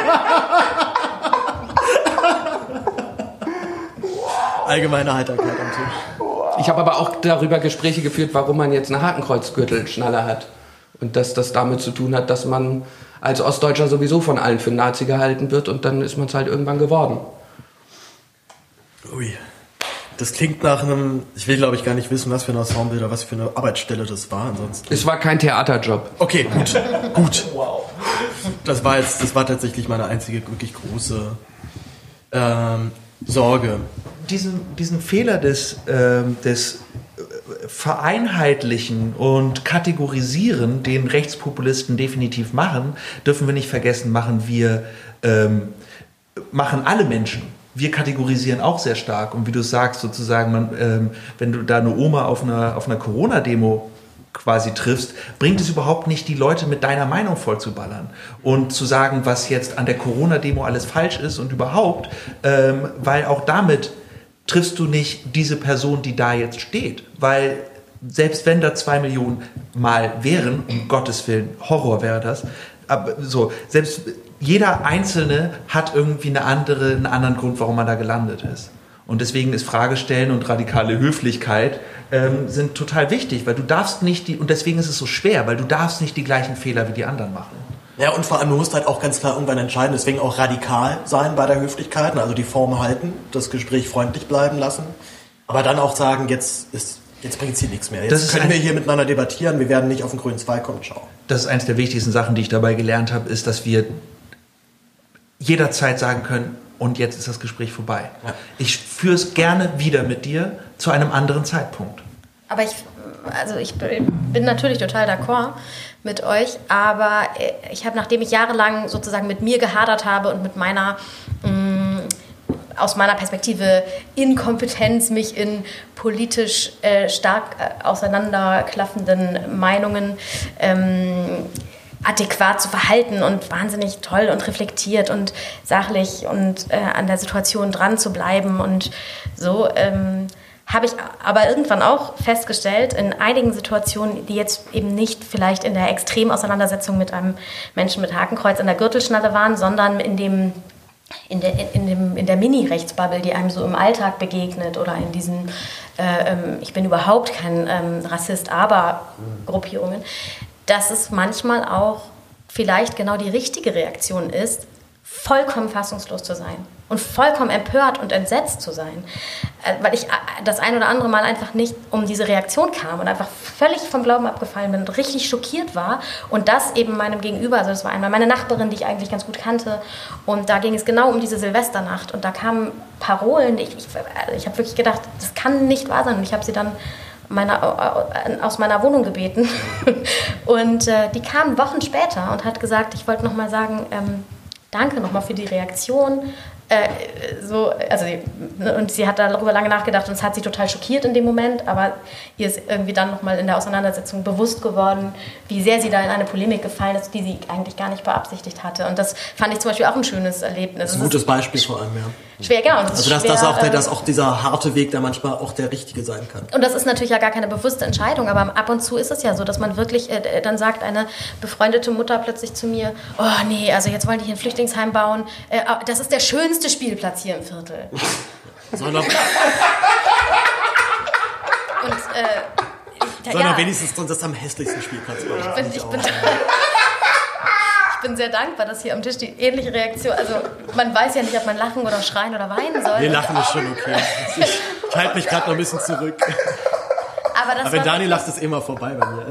Allgemeine Heiterkeit am Tisch. Ich habe aber auch darüber Gespräche geführt, warum man jetzt eine Hakenkreuzgürtelschnalle hat. Und dass das damit zu tun hat, dass man als Ostdeutscher sowieso von allen für einen Nazi gehalten wird und dann ist man es halt irgendwann geworden. Ui. Das klingt nach einem, ich will glaube ich gar nicht wissen, was für ein Ensemble oder was für eine Arbeitsstelle das war ansonsten. Es war kein Theaterjob. Okay, gut, gut. Wow. Das war jetzt, das war tatsächlich meine einzige wirklich große ähm, Sorge. Diesen, diesen Fehler des, ähm, des äh, Vereinheitlichen und Kategorisieren, den Rechtspopulisten definitiv machen, dürfen wir nicht vergessen, machen wir, ähm, machen alle Menschen. Wir kategorisieren auch sehr stark. Und wie du sagst, sozusagen, man, ähm, wenn du da eine Oma auf einer, auf einer Corona-Demo quasi triffst, bringt es überhaupt nicht, die Leute mit deiner Meinung vollzuballern und zu sagen, was jetzt an der Corona-Demo alles falsch ist und überhaupt, ähm, weil auch damit triffst du nicht diese Person, die da jetzt steht, weil selbst wenn da zwei Millionen mal wären, um Gottes Willen, Horror wäre das, aber so, selbst jeder Einzelne hat irgendwie eine andere, einen anderen Grund, warum man da gelandet ist. Und deswegen ist Fragestellen und radikale Höflichkeit ähm, sind total wichtig, weil du darfst nicht die, und deswegen ist es so schwer, weil du darfst nicht die gleichen Fehler wie die anderen machen. Ja, und vor allem, du musst halt auch ganz klar irgendwann entscheiden, deswegen auch radikal sein bei der Höflichkeit, also die Form halten, das Gespräch freundlich bleiben lassen, aber dann auch sagen, jetzt ist Jetzt bringt es hier nichts mehr. Jetzt können wir hier miteinander debattieren. Wir werden nicht auf den grünen Zweig kommen. Ciao. Das ist eines der wichtigsten Sachen, die ich dabei gelernt habe, ist, dass wir jederzeit sagen können, und jetzt ist das Gespräch vorbei. Ich führe es gerne wieder mit dir zu einem anderen Zeitpunkt. Aber ich, also ich bin natürlich total d'accord mit euch, aber ich habe, nachdem ich jahrelang sozusagen mit mir gehadert habe und mit meiner mm, aus meiner Perspektive Inkompetenz, mich in politisch äh, stark äh, auseinanderklaffenden Meinungen ähm, adäquat zu verhalten und wahnsinnig toll und reflektiert und sachlich und äh, an der Situation dran zu bleiben und so. Ähm, habe ich aber irgendwann auch festgestellt, in einigen Situationen, die jetzt eben nicht vielleicht in der Extremauseinandersetzung mit einem Menschen mit Hakenkreuz in der Gürtelschnalle waren, sondern in dem in der, in, in der Mini-Rechtsbubble, die einem so im Alltag begegnet oder in diesen, äh, ähm, ich bin überhaupt kein ähm, Rassist, aber Gruppierungen, dass es manchmal auch vielleicht genau die richtige Reaktion ist, vollkommen fassungslos zu sein und vollkommen empört und entsetzt zu sein, äh, weil ich äh, das ein oder andere Mal einfach nicht um diese Reaktion kam und einfach völlig vom Glauben abgefallen bin und richtig schockiert war und das eben meinem Gegenüber, also das war einmal meine Nachbarin, die ich eigentlich ganz gut kannte und da ging es genau um diese Silvesternacht und da kamen Parolen, ich, ich, also ich habe wirklich gedacht, das kann nicht wahr sein und ich habe sie dann meiner, aus meiner Wohnung gebeten und äh, die kam Wochen später und hat gesagt, ich wollte nochmal sagen, ähm, danke nochmal für die Reaktion, äh, so, also, ne, und sie hat darüber lange nachgedacht und es hat sie total schockiert in dem Moment, aber ihr ist irgendwie dann nochmal in der Auseinandersetzung bewusst geworden, wie sehr sie da in eine Polemik gefallen ist, die sie eigentlich gar nicht beabsichtigt hatte. Und das fand ich zum Beispiel auch ein schönes Erlebnis. Das ist ein gutes Beispiel vor allem, ja. Schwer, genau. Das also dass, schwer, dass, auch der, dass auch dieser harte Weg da manchmal auch der richtige sein kann. Und das ist natürlich ja gar keine bewusste Entscheidung, aber ab und zu ist es ja so, dass man wirklich, äh, dann sagt eine befreundete Mutter plötzlich zu mir, oh nee, also jetzt wollen die hier ein Flüchtlingsheim bauen, äh, das ist der schönste Spielplatz hier im Viertel. Soll und äh, Soll ja, wenigstens das am hässlichsten Spielplatz machen. Ich bin, ich bin, bin sehr dankbar, dass hier am Tisch die ähnliche Reaktion, also man weiß ja nicht, ob man lachen oder schreien oder weinen soll. Nee, lachen ist schon okay. Ich, halte mich gerade noch ein bisschen zurück. Aber, Aber wenn Dani lacht, ist immer vorbei bei mir.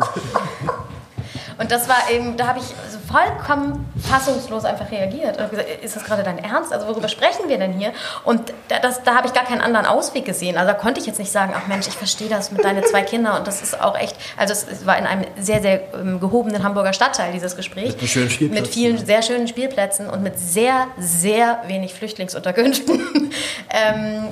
Und das war eben, da habe ich also vollkommen fassungslos einfach reagiert. Und gesagt, ist das gerade dein Ernst? Also worüber sprechen wir denn hier? Und da, das, da habe ich gar keinen anderen Ausweg gesehen. Also da konnte ich jetzt nicht sagen, ach Mensch, ich verstehe das mit deinen zwei Kindern. Und das ist auch echt, also es war in einem sehr, sehr ähm, gehobenen Hamburger Stadtteil, dieses Gespräch. Mit, schönen mit vielen sehr schönen Spielplätzen und mit sehr, sehr wenig Flüchtlingsunterkünften. ähm,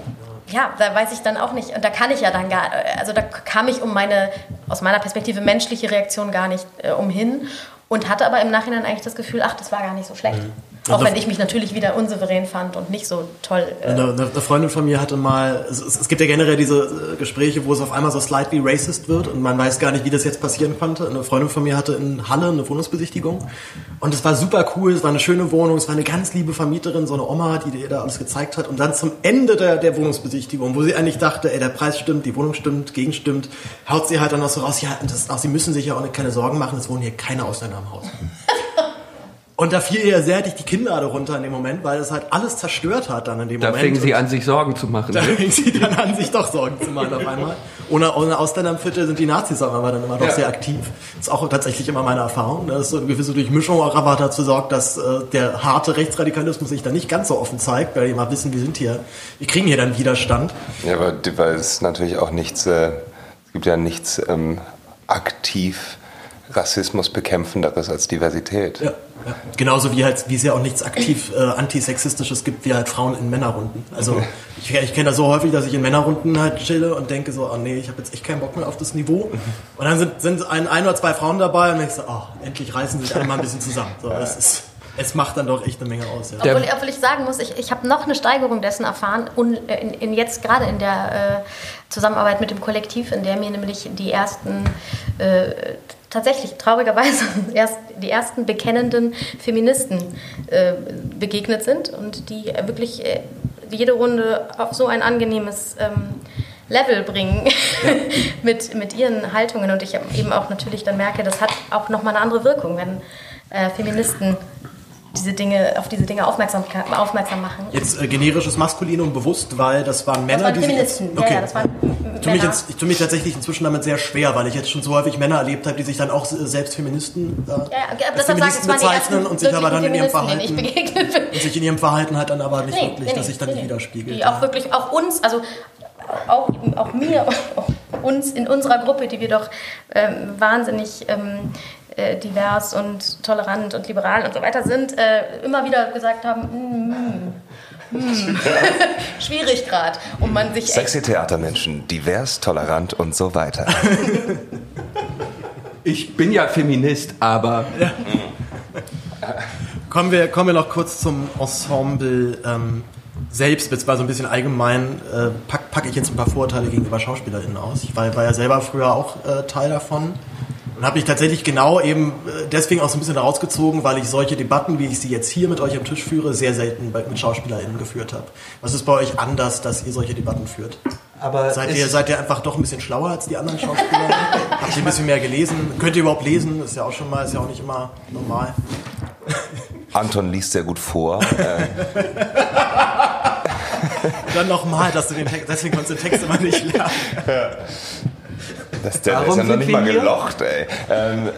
ja, da weiß ich dann auch nicht, und da kann ich ja dann gar, also da kam ich um meine, aus meiner Perspektive menschliche Reaktion gar nicht äh, umhin und hatte aber im Nachhinein eigentlich das Gefühl, ach, das war gar nicht so schlecht. Mhm. Auch wenn ich mich natürlich wieder unsouverän fand und nicht so toll. Äh eine, eine, Freundin von mir hatte mal, es, es, gibt ja generell diese äh, Gespräche, wo es auf einmal so slightly racist wird und man weiß gar nicht, wie das jetzt passieren konnte. Eine Freundin von mir hatte in Halle eine Wohnungsbesichtigung und es war super cool, es war eine schöne Wohnung, es war eine ganz liebe Vermieterin, so eine Oma, die ihr da alles gezeigt hat und dann zum Ende der, der Wohnungsbesichtigung, wo sie eigentlich dachte, ey, der Preis stimmt, die Wohnung stimmt, gegenstimmt, haut sie halt dann noch so raus, ja, das, auch, sie müssen sich ja auch keine Sorgen machen, es wohnen hier keine Ausländer im Haus. Und da fiel ihr sehr heftig die Kinnlade runter in dem Moment, weil es halt alles zerstört hat dann in dem Da Moment. fingen sie an, sich Sorgen zu machen. Da ne? fing sie dann an, sich doch Sorgen zu machen auf einmal. Ohne, ohne Ausländerviertel sind die Nazis auch aber dann immer doch Ja. sehr aktiv. Das ist auch tatsächlich immer meine Erfahrung, ne, dass so eine gewisse Durchmischung auch aber dazu sorgt, dass äh, der harte Rechtsradikalismus sich dann nicht ganz so offen zeigt, weil die mal wissen, wir sind hier, wir kriegen hier dann Widerstand. Ja, aber weil es natürlich auch nichts, äh, es gibt ja nichts ähm, aktiv Rassismus bekämpfenderes als Diversität. Ja, ja. Genauso wie halt, wie es ja auch nichts aktiv äh, antisexistisches gibt, wie halt Frauen in Männerrunden. Also ich, ich kenne das so häufig, dass ich in Männerrunden halt chille und denke so, oh nee, ich habe jetzt echt keinen Bock mehr auf das Niveau. Und dann sind, sind ein, ein oder zwei Frauen dabei und denkst so, oh, endlich reißen sie sich alle mal ein bisschen zusammen. So, das ist, es macht dann doch echt eine Menge aus. Ja. Obwohl, obwohl ich sagen muss, ich, ich habe noch eine Steigerung dessen erfahren, und in, in jetzt gerade in der äh, Zusammenarbeit mit dem Kollektiv, in der mir nämlich die ersten, äh, tatsächlich traurigerweise, erst die ersten bekennenden Feministen äh, begegnet sind und die wirklich äh, jede Runde auf so ein angenehmes ähm, Level bringen mit, mit ihren Haltungen. Und ich eben auch natürlich dann merke, das hat auch nochmal eine andere Wirkung, wenn äh, Feministen diese Dinge, auf diese Dinge aufmerksam, aufmerksam machen. Jetzt äh, generisches Maskulinum bewusst, weil das waren Männer, waren die sich Feministen. Ja, okay. ja, das waren ich tue mich, jetzt, ich tue mich tatsächlich inzwischen damit sehr schwer, weil ich jetzt schon so häufig Männer erlebt habe, die sich dann auch selbst Feministen äh, Ja, ja, Feministen waren die ersten bezeichnen und sich aber dann in ihrem Verhalten und sich in ihrem Verhalten halt dann aber nicht Nee, wirklich, nee, dass sich dann nee, nicht widerspiegelt. Die auch wirklich, auch uns, also auch, auch mir, auch uns in unserer Gruppe, die wir doch ähm, wahnsinnig ähm, äh, divers und tolerant und liberal und so weiter sind, äh, immer wieder gesagt haben, mm, mm, mm. schwierig gerade. Und man sich echt Sexy Theatermenschen, divers, tolerant und so weiter. Ich bin ja Feminist, aber Kommen wir, kommen wir noch kurz zum Ensemble ähm, selbst, beziehungsweise ein bisschen allgemein, äh, packe pack ich jetzt ein paar Vorurteile gegenüber SchauspielerInnen aus. Ich war, war ja selber früher auch äh, Teil davon und habe mich tatsächlich genau eben äh, deswegen auch so ein bisschen rausgezogen, weil ich solche Debatten, wie ich sie jetzt hier mit euch am Tisch führe, sehr selten bei, mit SchauspielerInnen geführt habe. Was ist bei euch anders, dass ihr solche Debatten führt? Aber Seid ihr, seid ihr einfach doch ein bisschen schlauer als die anderen Schauspieler? Habt ihr ein bisschen mehr gelesen? Könnt ihr überhaupt lesen? Ist ja auch schon mal, ist ja auch nicht immer normal. Anton liest sehr gut vor. Dann nochmal, dass du den Text, deswegen konntest du den Text immer nicht lernen. das, der Warum ist ja noch nicht mal gelocht, ey. Ähm,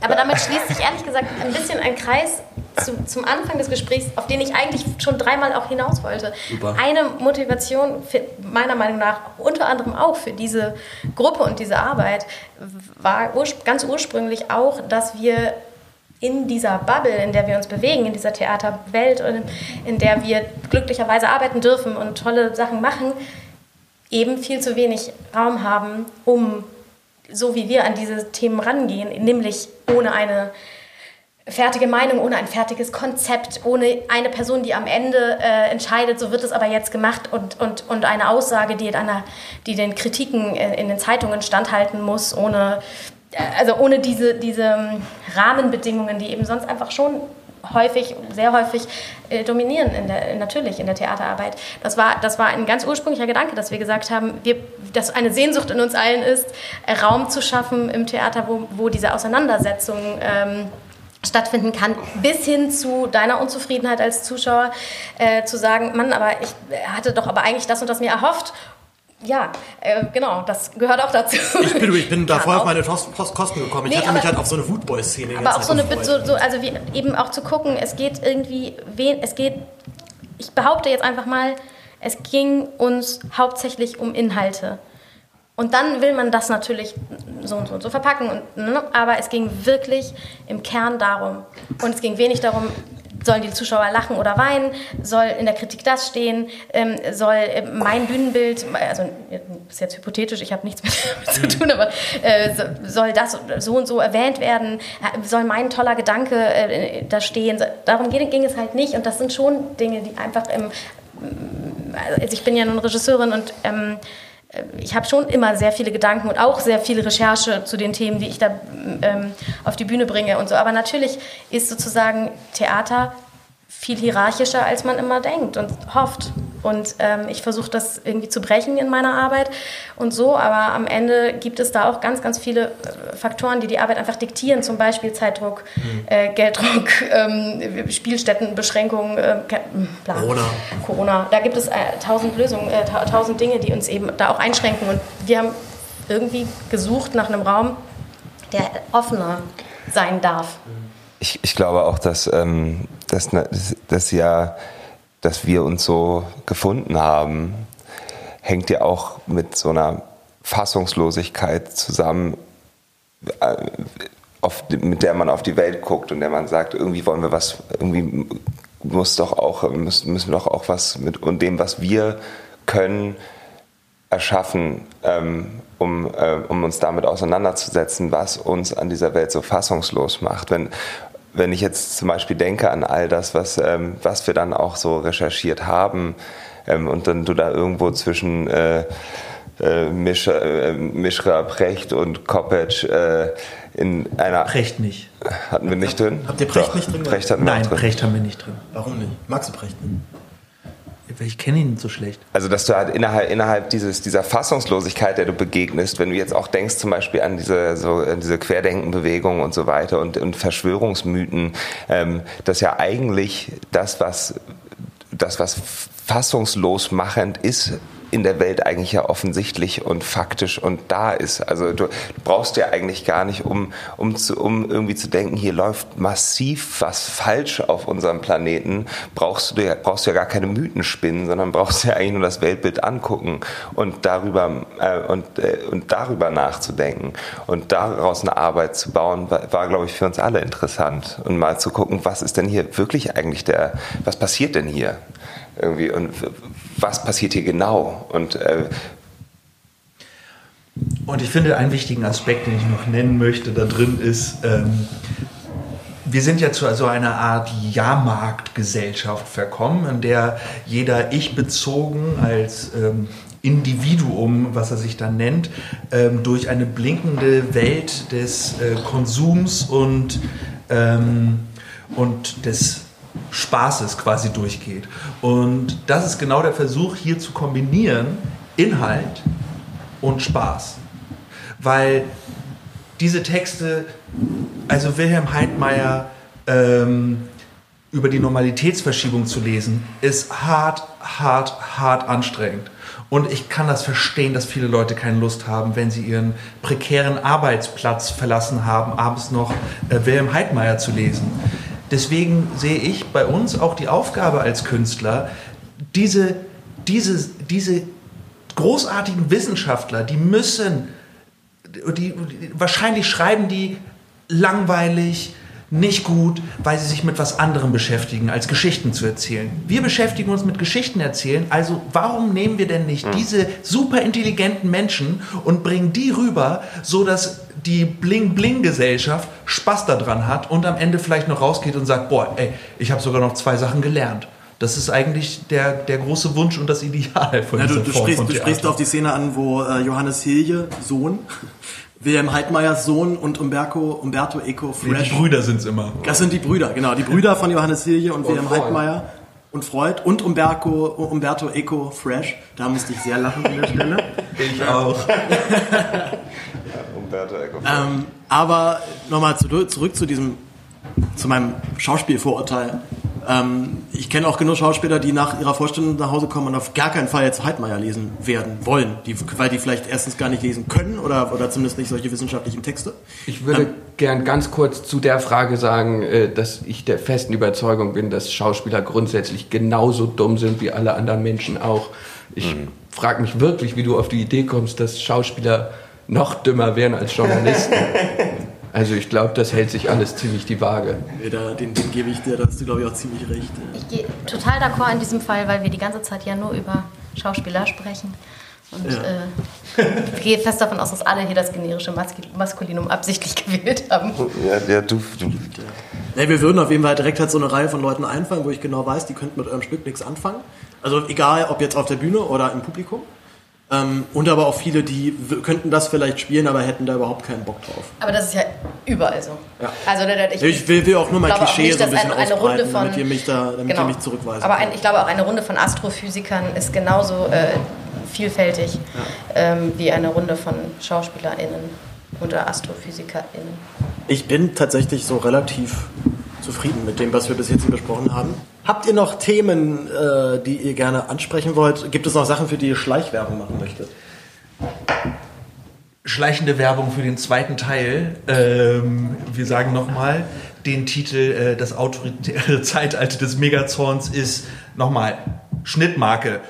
Aber damit schließt sich ehrlich gesagt ein bisschen ein Kreis zu, zum Anfang des Gesprächs, auf den ich eigentlich schon dreimal auch hinaus wollte. Eine Motivation, für, meiner Meinung nach, unter anderem auch für diese Gruppe und diese Arbeit, war urs ganz ursprünglich auch, dass wir in dieser Bubble, in der wir uns bewegen, in dieser Theaterwelt, in, der wir glücklicherweise arbeiten dürfen und tolle Sachen machen, eben viel zu wenig Raum haben, um so wie wir an diese Themen rangehen, nämlich ohne eine fertige Meinung, ohne ein fertiges Konzept, ohne eine Person, die am Ende äh, entscheidet, so wird es aber jetzt gemacht und, und, und eine Aussage, die, einer, die den Kritiken in, in den Zeitungen standhalten muss, ohne, äh, also ohne diese, diese ähm, Rahmenbedingungen, die eben sonst einfach schon häufig, sehr häufig äh, dominieren in der, natürlich in der Theaterarbeit. Das war, das war ein ganz ursprünglicher Gedanke, dass wir gesagt haben, wir, dass eine Sehnsucht in uns allen ist, äh, Raum zu schaffen im Theater, wo, wo diese Auseinandersetzung ähm, stattfinden kann, bis hin zu deiner Unzufriedenheit als Zuschauer äh, zu sagen, Mann, aber ich hatte doch aber eigentlich das und das mir erhofft. Ja, äh, genau, das gehört auch dazu. Ich bin, ich bin da voll auf meine Post Post Kosten gekommen. Ich Nee, hatte mich aber- halt auf so eine Foodboy-Szene die Aber auch so eine, so, so, also wie, eben auch zu gucken, es geht irgendwie, wen, es geht, ich behaupte jetzt einfach mal, es ging uns hauptsächlich um Inhalte. Und dann will man das natürlich so und so und so verpacken, und, ne, aber es ging wirklich im Kern darum. Und es ging wenig darum, sollen die Zuschauer lachen oder weinen, soll in der Kritik das stehen, ähm, soll äh, mein Bühnenbild, also das ist jetzt hypothetisch, ich habe nichts mit zu tun, aber äh, so, soll das so und so erwähnt werden, äh, soll mein toller Gedanke äh, da stehen, darum ging, ging es halt nicht und das sind schon Dinge, die einfach im, also ich bin ja nun Regisseurin und ähm, ich habe schon immer sehr viele Gedanken und auch sehr viel Recherche zu den Themen, die ich da ähm, auf die Bühne bringe und so. Aber natürlich ist sozusagen Theater viel hierarchischer, als man immer denkt und hofft. Und ähm, ich versuche das irgendwie zu brechen in meiner Arbeit und so. Aber am Ende gibt es da auch ganz, ganz viele äh, Faktoren, die die Arbeit einfach diktieren. Zum Beispiel Zeitdruck, mhm. äh, Gelddruck, ähm, Spielstättenbeschränkungen, äh, bla, Corona. Corona. Da gibt es äh, tausend Lösungen, äh, tausend Dinge, die uns eben da auch einschränken. Und wir haben irgendwie gesucht nach einem Raum, der offener sein darf. Ich, ich glaube auch, dass, ähm, dass, dass ja, dass wir uns so gefunden haben, hängt ja auch mit so einer Fassungslosigkeit zusammen, äh, auf, mit der man auf die Welt guckt und der man sagt, irgendwie wollen wir was, irgendwie muss doch auch, müssen, müssen doch auch was mit und dem, was wir können, erschaffen, ähm, um, äh, um uns damit auseinanderzusetzen, was uns an dieser Welt so fassungslos macht. Wenn, wenn ich jetzt zum Beispiel denke an all das, was, ähm, was wir dann auch so recherchiert haben ähm, und dann du da irgendwo zwischen äh, äh, Mischra, äh, Mischra, Precht und Koppetsch äh, in einer... Precht nicht. Hatten wir nicht drin? Habt ihr Precht Doch, nicht drin? Precht hatten Nein, drin. Precht haben wir nicht drin. Warum nicht? Magst du Precht nicht? Ich kenne ihn so schlecht. Also, dass du halt innerhalb, innerhalb dieses, dieser Fassungslosigkeit, der du begegnest, wenn du jetzt auch denkst zum Beispiel an diese, so, an diese Querdenkenbewegung und so weiter und, und Verschwörungsmythen, ähm, dass ja eigentlich das, was, das, was fassungslos machend ist, in der Welt eigentlich ja offensichtlich und faktisch und da ist. Also du, du brauchst ja eigentlich gar nicht, um, um, zu, um irgendwie zu denken, hier läuft massiv was falsch auf unserem Planeten, brauchst du, ja, brauchst du ja gar keine Mythen spinnen, sondern brauchst ja eigentlich nur das Weltbild angucken und darüber, äh, und, äh, und darüber nachzudenken. Und daraus eine Arbeit zu bauen, war, war glaube ich, für uns alle interessant. Und mal zu gucken, was ist denn hier wirklich eigentlich der, was passiert denn hier? Irgendwie und was passiert hier genau? Und, äh und ich finde, einen wichtigen Aspekt, den ich noch nennen möchte, da drin ist, ähm, wir sind ja zu so einer Art Jahrmarktgesellschaft verkommen, in der jeder ich bezogen als ähm, Individuum, was er sich dann nennt, ähm, durch eine blinkende Welt des äh, Konsums und, ähm, und des Spaßes quasi durchgeht. Und das ist genau der Versuch, hier zu kombinieren Inhalt und Spaß. Weil diese Texte, also Wilhelm Heidmeier ähm, über die Normalitätsverschiebung zu lesen, ist hart, hart, hart anstrengend. Und ich kann das verstehen, dass viele Leute keine Lust haben, wenn sie ihren prekären Arbeitsplatz verlassen haben, abends noch äh, Wilhelm Heidmeier zu lesen. Deswegen sehe ich bei uns auch die Aufgabe als Künstler, diese, diese, diese großartigen Wissenschaftler, die müssen, die, wahrscheinlich schreiben die langweilig, nicht gut, weil sie sich mit was anderem beschäftigen, als Geschichten zu erzählen. Wir beschäftigen uns mit Geschichten erzählen, also warum nehmen wir denn nicht hm. diese super intelligenten Menschen und bringen die rüber, so dass die Bling-Bling-Gesellschaft Spaß daran hat und am Ende vielleicht noch rausgeht und sagt, boah, ey, ich habe sogar noch zwei Sachen gelernt. Das ist eigentlich der, der große Wunsch und das Ideal von ja, du, du sprichst, Du sprichst auf die Szene an, wo äh, Johannes Hilje, Sohn, Wilhelm Heidmeyers Sohn und Umberto, Umberto Eco Fresh. Nee, die Brüder sind es immer. Das sind die Brüder, genau. Die Brüder von Johannes Hilje und, und Wilhelm Freud. Heidmeyer und Freud und Umberto, Umberto Eco Fresh. Da musste ich sehr lachen an der Stelle. Ich auch. Umberto Eco Fresh. Ähm, aber nochmal zurück zu diesem, zu meinem Schauspielvorurteil. Ähm, ich kenne auch genug Schauspieler, die nach ihrer Vorstellung nach Hause kommen und auf gar keinen Fall jetzt Heidmeier lesen werden wollen, die, weil die vielleicht erstens gar nicht lesen können oder, oder zumindest nicht solche wissenschaftlichen Texte. Ich würde ähm, gern ganz kurz zu der Frage sagen, äh, dass ich der festen Überzeugung bin, dass Schauspieler grundsätzlich genauso dumm sind wie alle anderen Menschen auch. Ich mhm. frage mich wirklich, wie du auf die Idee kommst, dass Schauspieler noch dümmer wären als Journalisten. Also ich glaube, das hält sich alles ziemlich die Waage. Ja, den, den gebe ich dir, da hast du glaube ich auch ziemlich recht. Ich gehe total d'accord in diesem Fall, weil wir die ganze Zeit ja nur über Schauspieler sprechen. Und ja. äh, ich gehe fest davon aus, dass alle hier das generische Maskulinum absichtlich gewählt haben. Ja, ja du. du. Nee, wir würden auf jeden Fall direkt halt so eine Reihe von Leuten einfallen, wo ich genau weiß, die könnten mit eurem Stück nichts anfangen. Also egal, ob jetzt auf der Bühne oder im Publikum. Ähm, und aber auch viele, die könnten das vielleicht spielen, aber hätten da überhaupt keinen Bock drauf. Aber das ist ja überall so. Ja. Also ich, Ich will, will auch nur mein Klischee nicht, so ein bisschen eine, eine Runde von damit ihr mich da, damit genau. ihr mich zurückweisen Aber ein, ich glaube auch eine Runde von Astrophysikern ist genauso äh, vielfältig ähm, wie eine Runde von SchauspielerInnen oder AstrophysikerInnen. Ich bin tatsächlich so relativ zufrieden mit dem, was wir bis jetzt besprochen haben. Habt ihr noch Themen, äh, die ihr gerne ansprechen wollt? Gibt es noch Sachen, für die ihr Schleichwerbung machen möchtet? schleichende Werbung für den zweiten Teil. Ähm, wir sagen nochmal, den Titel äh, Das autoritäre Zeitalter des Megazorns ist nochmal Schnittmarke.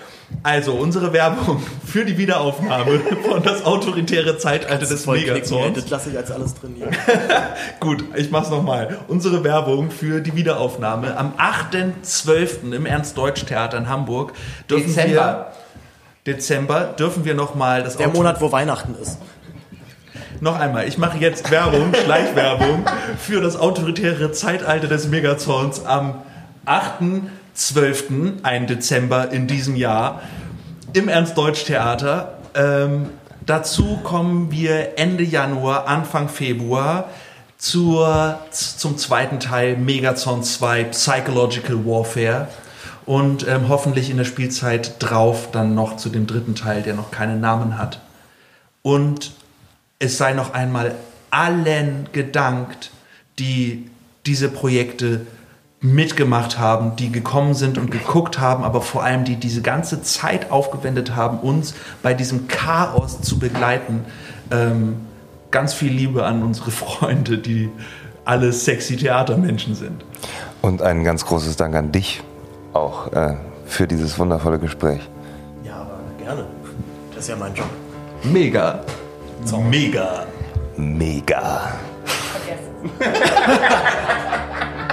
Also unsere Werbung für die Wiederaufnahme von Das autoritäre Zeitalter des Megazorns. Das lasse ich als alles drin hier. Gut, ich mach's nochmal. Unsere Werbung für die Wiederaufnahme am 8.12. im Ernst-Deutsch-Theater in Hamburg dürfen Dezember. wir Dezember dürfen wir nochmal das Der Auto- Monat, wo Weihnachten ist. Noch einmal, ich mache jetzt Werbung, Schleichwerbung für das autoritäre Zeitalter des Megazorns am 8.12., ein Dezember in diesem Jahr, im Ernst-Deutsch-Theater. Ähm, dazu kommen wir Ende Januar, Anfang Februar zur, zum zweiten Teil Megazorn 2 Psychological Warfare und ähm, hoffentlich in der Spielzeit drauf dann noch zu dem dritten Teil, der noch keinen Namen hat. Und es sei noch einmal allen gedankt, die diese Projekte mitgemacht haben, die gekommen sind und geguckt haben, aber vor allem die diese ganze Zeit aufgewendet haben, uns bei diesem Chaos zu begleiten. Ähm, ganz viel Liebe an unsere Freunde, die alle sexy Theatermenschen sind. Und ein ganz großes Dank an dich auch äh, für dieses wundervolle Gespräch. Ja, aber gerne. Das ist ja mein Job. Mega. Mega. Mega. Schäfer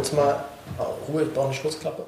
Kurz mal Ruhe, ich brauche eine Schlussklappe.